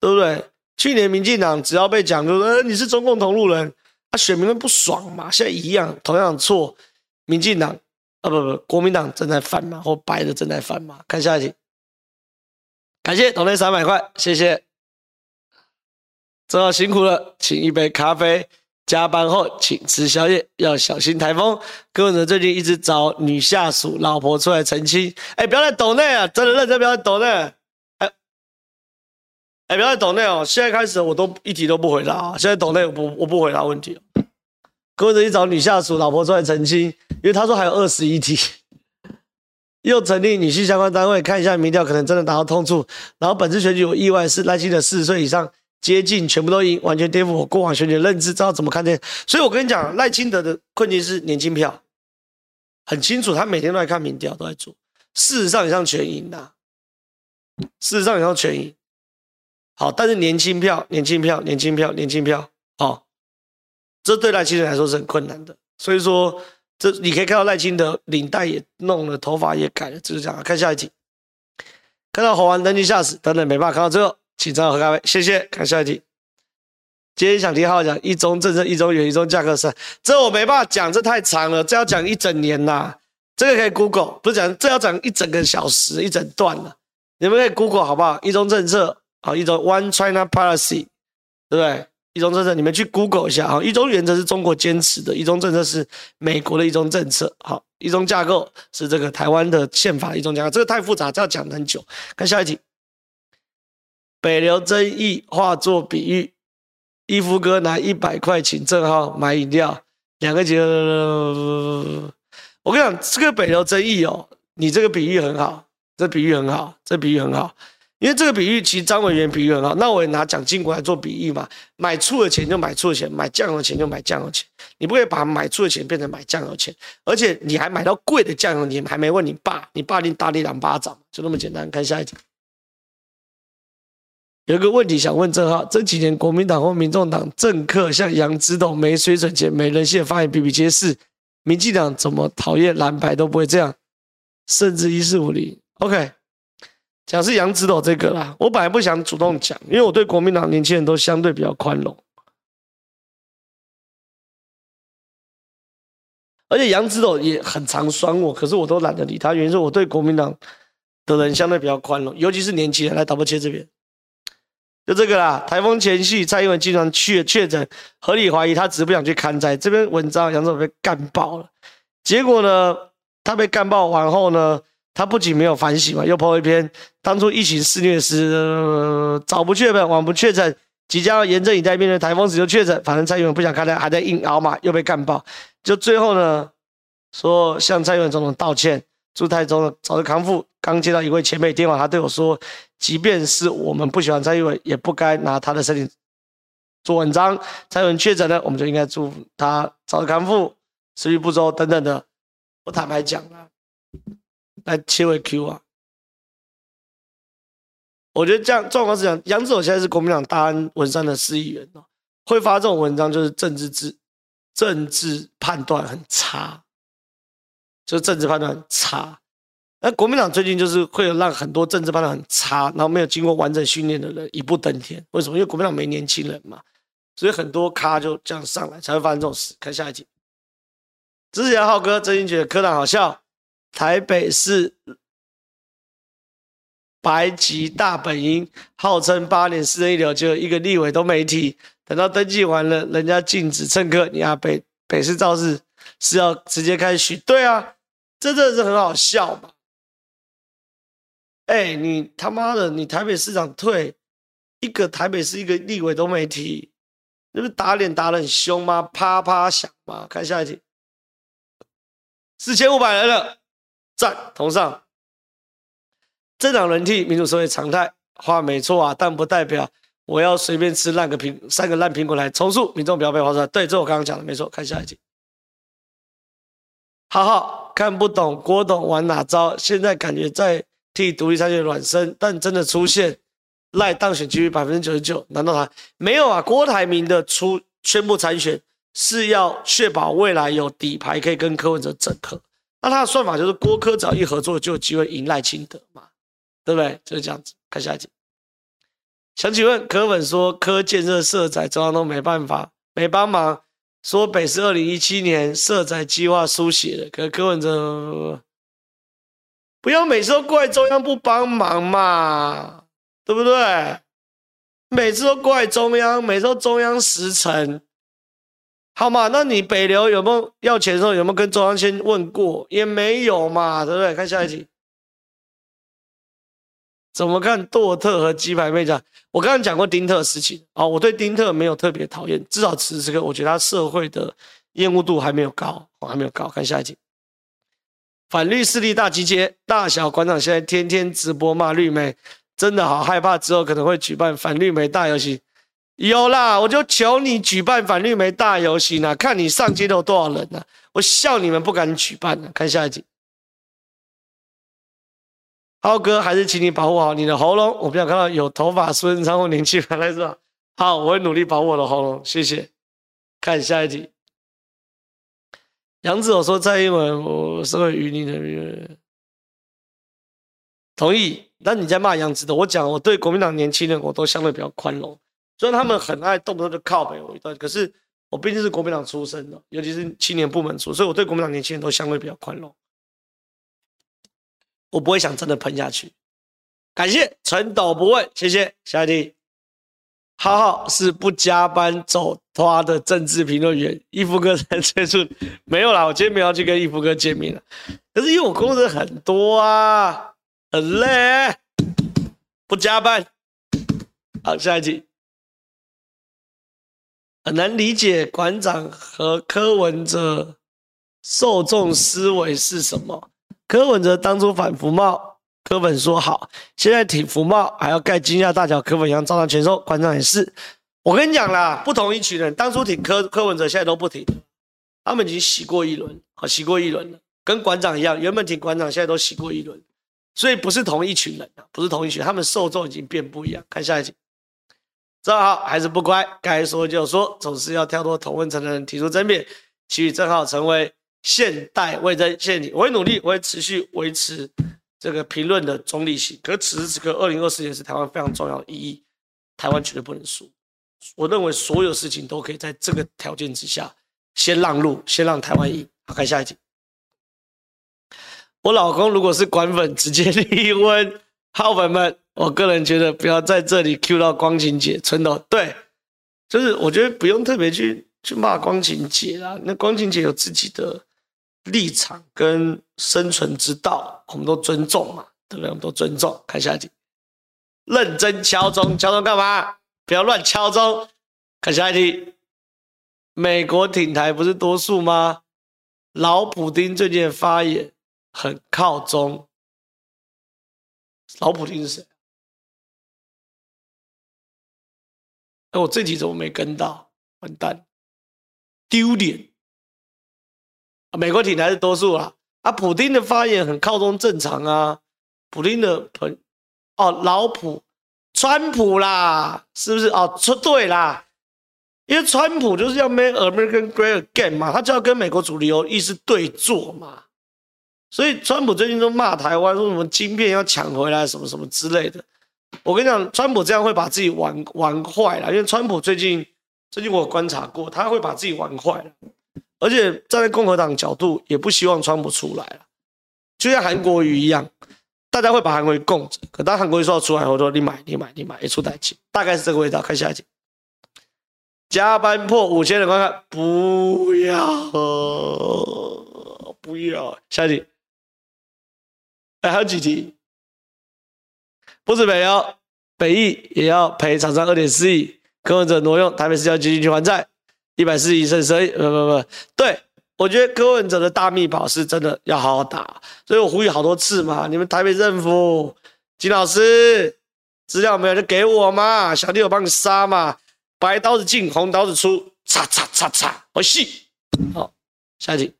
对不对？去年民进党只要被讲，就说、你是中共同路人，啊，选民们不爽嘛。现在一样，同样错，民进党。啊不不，国民党正在犯嘛，或白的正在犯嘛。看下一题，感谢抖内三百块，谢谢。正好辛苦了，请一杯咖啡。加班后请吃宵夜，要小心台风。柯文哲最近一直找女下属、老婆出来澄清。哎，不要在抖内啊，真的认真不要在抖内。哎，哎，不要在抖内哦。现在开始我都一题都不回答啊。现在抖内我不我不回答问题。柯文哲去找女下属、老婆出来澄清，因为他说还有二十一题，又成立女性相关单位看一下民调，可能真的达到痛处。然后本次选举有意外是赖清德四十岁以上接近全部都赢，完全颠覆我过往选举的认知，知道怎么看这？所以我跟你讲，赖清德的困境是年轻票，很清楚，他每天都在看民调，都在做，事实上也上全赢的，事实上也上全赢。好，但是年轻票、年轻票、年轻票、年轻票，好。这对赖清德来说是很困难的，所以说，这你可以看到赖清德领带也弄了，头发也改了，就是这样。看下一题，看到猴犨登记吓死，等等没办法看到最后，请站好喝咖啡，谢谢。看下一题，今天想听浩讲一中政策、一中原一中价格战，这我没办法讲，这太长了，这要讲一整年呐。这个可以 Google，不是讲这要讲一整个小时，一整段了，你们可以 Google 好不好？一中政策，好，一中 One China Policy，对不对？一中政策，你们去 Google 一下啊！一中原则是中国坚持的，一中政策是美国的一中政策。好，一中架构是这个台湾的宪法一中架构，这个太复杂，这要讲很久。看下一题，北流争议化作比喻，一夫哥拿一百块请正好买饮料，两个结合。我跟你讲，这个北流争议哦，你这个比喻很好，这比喻很好，这比喻很好。因为这个比喻，其实张委员比喻很好，那我也拿蒋经国来做比喻嘛。买醋的钱就买醋的钱，买酱油的钱就买酱油钱。你不可以把买醋的钱变成买酱油钱，而且你还买到贵的酱油，你还没问你爸，你爸一定打你两巴掌，就那么简单。看下一题，有个问题想问正浩：这几年国民党或民众党政客像杨指导没水准且没人性的发言比比皆是，民进党怎么讨厌蓝白都不会这样，甚至一四五零。OK。讲是杨指导这个啦，我本来不想主动讲，因为我对国民党年轻人都相对比较宽容，而且杨指导也很常酸我，可是我都懒得理他，原因是我对国民党的人相对比较宽容，尤其是年轻人。来，导播切这边，就这个啦。台风前夕，蔡英文经常去确诊，合理怀疑他只是不想去看灾。这篇文章杨总被干爆了，结果呢，他被干爆完后呢？他不仅没有反省嘛，又抛一篇当初疫情肆虐时，呃、早不确诊，晚不确诊，即将要严阵以待面对台风时就确诊，反正蔡英文不想看他还在硬熬嘛，又被干爆。就最后呢，说向蔡英文总统道歉，祝台中早日康复。刚接到一位前辈电话，他对我说，即便是我们不喜欢蔡英文，也不该拿他的身体做文章。蔡英文确诊了，我们就应该祝福他早日康复，食欲不周等等的。我坦白讲啊。来切回 Q 啊！我觉得这样状况是这样，杨指导现在是国民党大安文山的市议员哦，会发这种文章就是政治治政治判断很差，就是政治判断很差。那国民党最近就是会有让很多政治判断很差，然后没有经过完整训练的人一步登天。为什么？因为国民党没年轻人嘛，所以很多咖就这样上来，才会发生这种事。看下一集，之前浩哥，真心觉得柯党好笑。台北市白吉大本营，号称八年四人一流，就一个立委都没提。等到登记完了，人家禁止蹭课，你啊北北市造势是要直接开许？对啊，这真的是很好笑嘛！哎，你他妈的，你台北市长退一个台北市一个立委都没提，那不打脸打得很凶吗？啪啪响嘛！看下一题，四千五百人了，赞同上。政党轮替，民主社会常态，话没错啊，但不代表。我要随便吃烂个苹三个烂苹果来重塑民众不要被划出来。对，这我刚刚讲的没错。看下一题。好好看不懂郭董玩哪招？现在感觉在替独立参选暖身，但真的出现赖当选几率百分之九十九？难道他没有啊？郭台铭的出宣布参选是要确保未来有底牌可以跟柯文哲整合。那他的算法就是郭柯只要一合作就有机会赢赖清德嘛？对不对？就是这样子。看下一集。想请问柯粉说柯建设社宅中央都没办法没帮忙，说北市二零一七年社宅计划书写的，可柯文哲不要每次都怪中央不帮忙嘛，对不对？每次都怪中央，每次都中央时程，好嘛？那你北流有没有要钱的时候有没有跟中央先问过？也没有嘛，对不对？看下一题。怎么看多特和鸡排妹讲？我刚刚讲过丁特的事情啊，我对丁特没有特别讨厌，至少此时此刻，我觉得他社会的厌恶度还没有高，还没有高。看下一集，反绿势力大集结，大小馆长现在天天直播骂绿媒，真的好害怕，之后可能会举办反绿媒大游行。有啦，我就求你举办反绿媒大游行啊，看你上街头多少人呢、我笑你们不敢举办呢、啊。看下一集。浩哥，还是请你保护好你的喉咙。我不想看到有头发、顺畅或年轻人来是好，我会努力保护我的喉咙，谢谢。看下一集。杨子，我说蔡英文，我是会与你的同意。但你在骂杨子的，我讲我对国民党年轻人我都相对比较宽容，虽然他们很爱动不动就靠北我一段，可是我毕竟是国民党出身的，尤其是青年部门出，所以我对国民党年轻人都相对比较宽容。我不会想真的喷下去，感谢陈斗不问，谢谢。下一题，浩浩是不加班走他的政治评论员，义父哥才催促，没有啦，我今天没有去跟义父哥见面了。可是因为我工作很多啊，很累，不加班。好，下一题，很难理解馆长和柯文哲受众思维是什么。柯文哲当初反服贸，柯粉说好，现在挺服贸，还要盖金厦大桥，柯粉一样照单全收。馆长也是，我跟你讲啦，不同一群人，当初挺柯柯文哲，现在都不挺，他们已经洗过一轮，好洗过一轮了，跟馆长一样，原本挺馆长，现在都洗过一轮，所以不是同一群人啊，不是同一群，他们受众已经变不一样。看下一集，正好还是不乖，该说就说，总是要挑脱同温层的人提出争辩，其余正好成为。现代魏征，谢谢你，我会努力，我会持续维持这个评论的中立性。可此时此刻，二零二四年是台湾非常重要的意义，台湾绝对不能输。我认为所有事情都可以在这个条件之下先让路，先让台湾赢。好，看下一集。我老公如果是管粉，直接 离婚。好粉们，我个人觉得不要在这里 Q 到光晴姐、春豆。对，就是我觉得不用特别去去骂光晴姐啦，那光晴姐有自己的。立场跟生存之道，我们都尊重嘛，对不对？我们都尊重。看下一题，认真敲钟，敲钟干嘛？不要乱敲钟。看下一题，美国挺台不是多数吗？老普丁最近的发言很靠中。老普丁是谁？哎，我这题怎么没跟到？完蛋，丢脸。美国挺台是多数啦，啊，普丁的发言很靠中正常啊，普丁的朋哦，老普，川普啦，是不是哦？说对啦，因为川普就是要 make American great again 嘛，他就要跟美国主流意识对坐嘛，所以川普最近都骂台湾，说什么晶片要抢回来，什么什么之类的。我跟你讲，川普这样会把自己玩玩坏了，因为川普最近最近我观察过，他会把自己玩坏。而且站在共和党角度，也不希望川普出来了，就像韩国瑜一样，大家会把韩国瑜供着。可当韩国瑜说要出来，我说你买，你买，你买，一出代气，大概是这个味道。看下一集，加班破五千人观看，不要，不要，下一集。还有几题？不止北欧，北艺也要赔厂商二点四亿，柯文哲挪用台北市交基金去还债，一百四十亿剩十亿，不不不，对。我觉得柯文哲的大秘宝是真的要好好打，所以我呼吁好多次嘛，你们台北政府，金老师，资料没有就给我嘛，小弟我帮你杀嘛，白刀子进，红刀子出，叉叉叉叉，我戏。好，下一题，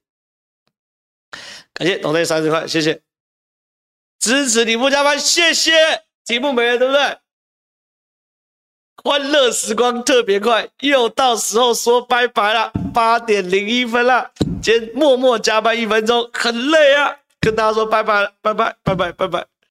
感谢董队三十块，谢谢，支持你不加班，谢谢，题目没了对不对？欢乐时光特别快，又到时候说拜拜了，八点零一分了。今天默默加班一分钟，很累啊，跟大家说拜拜了，拜拜，拜拜，拜拜。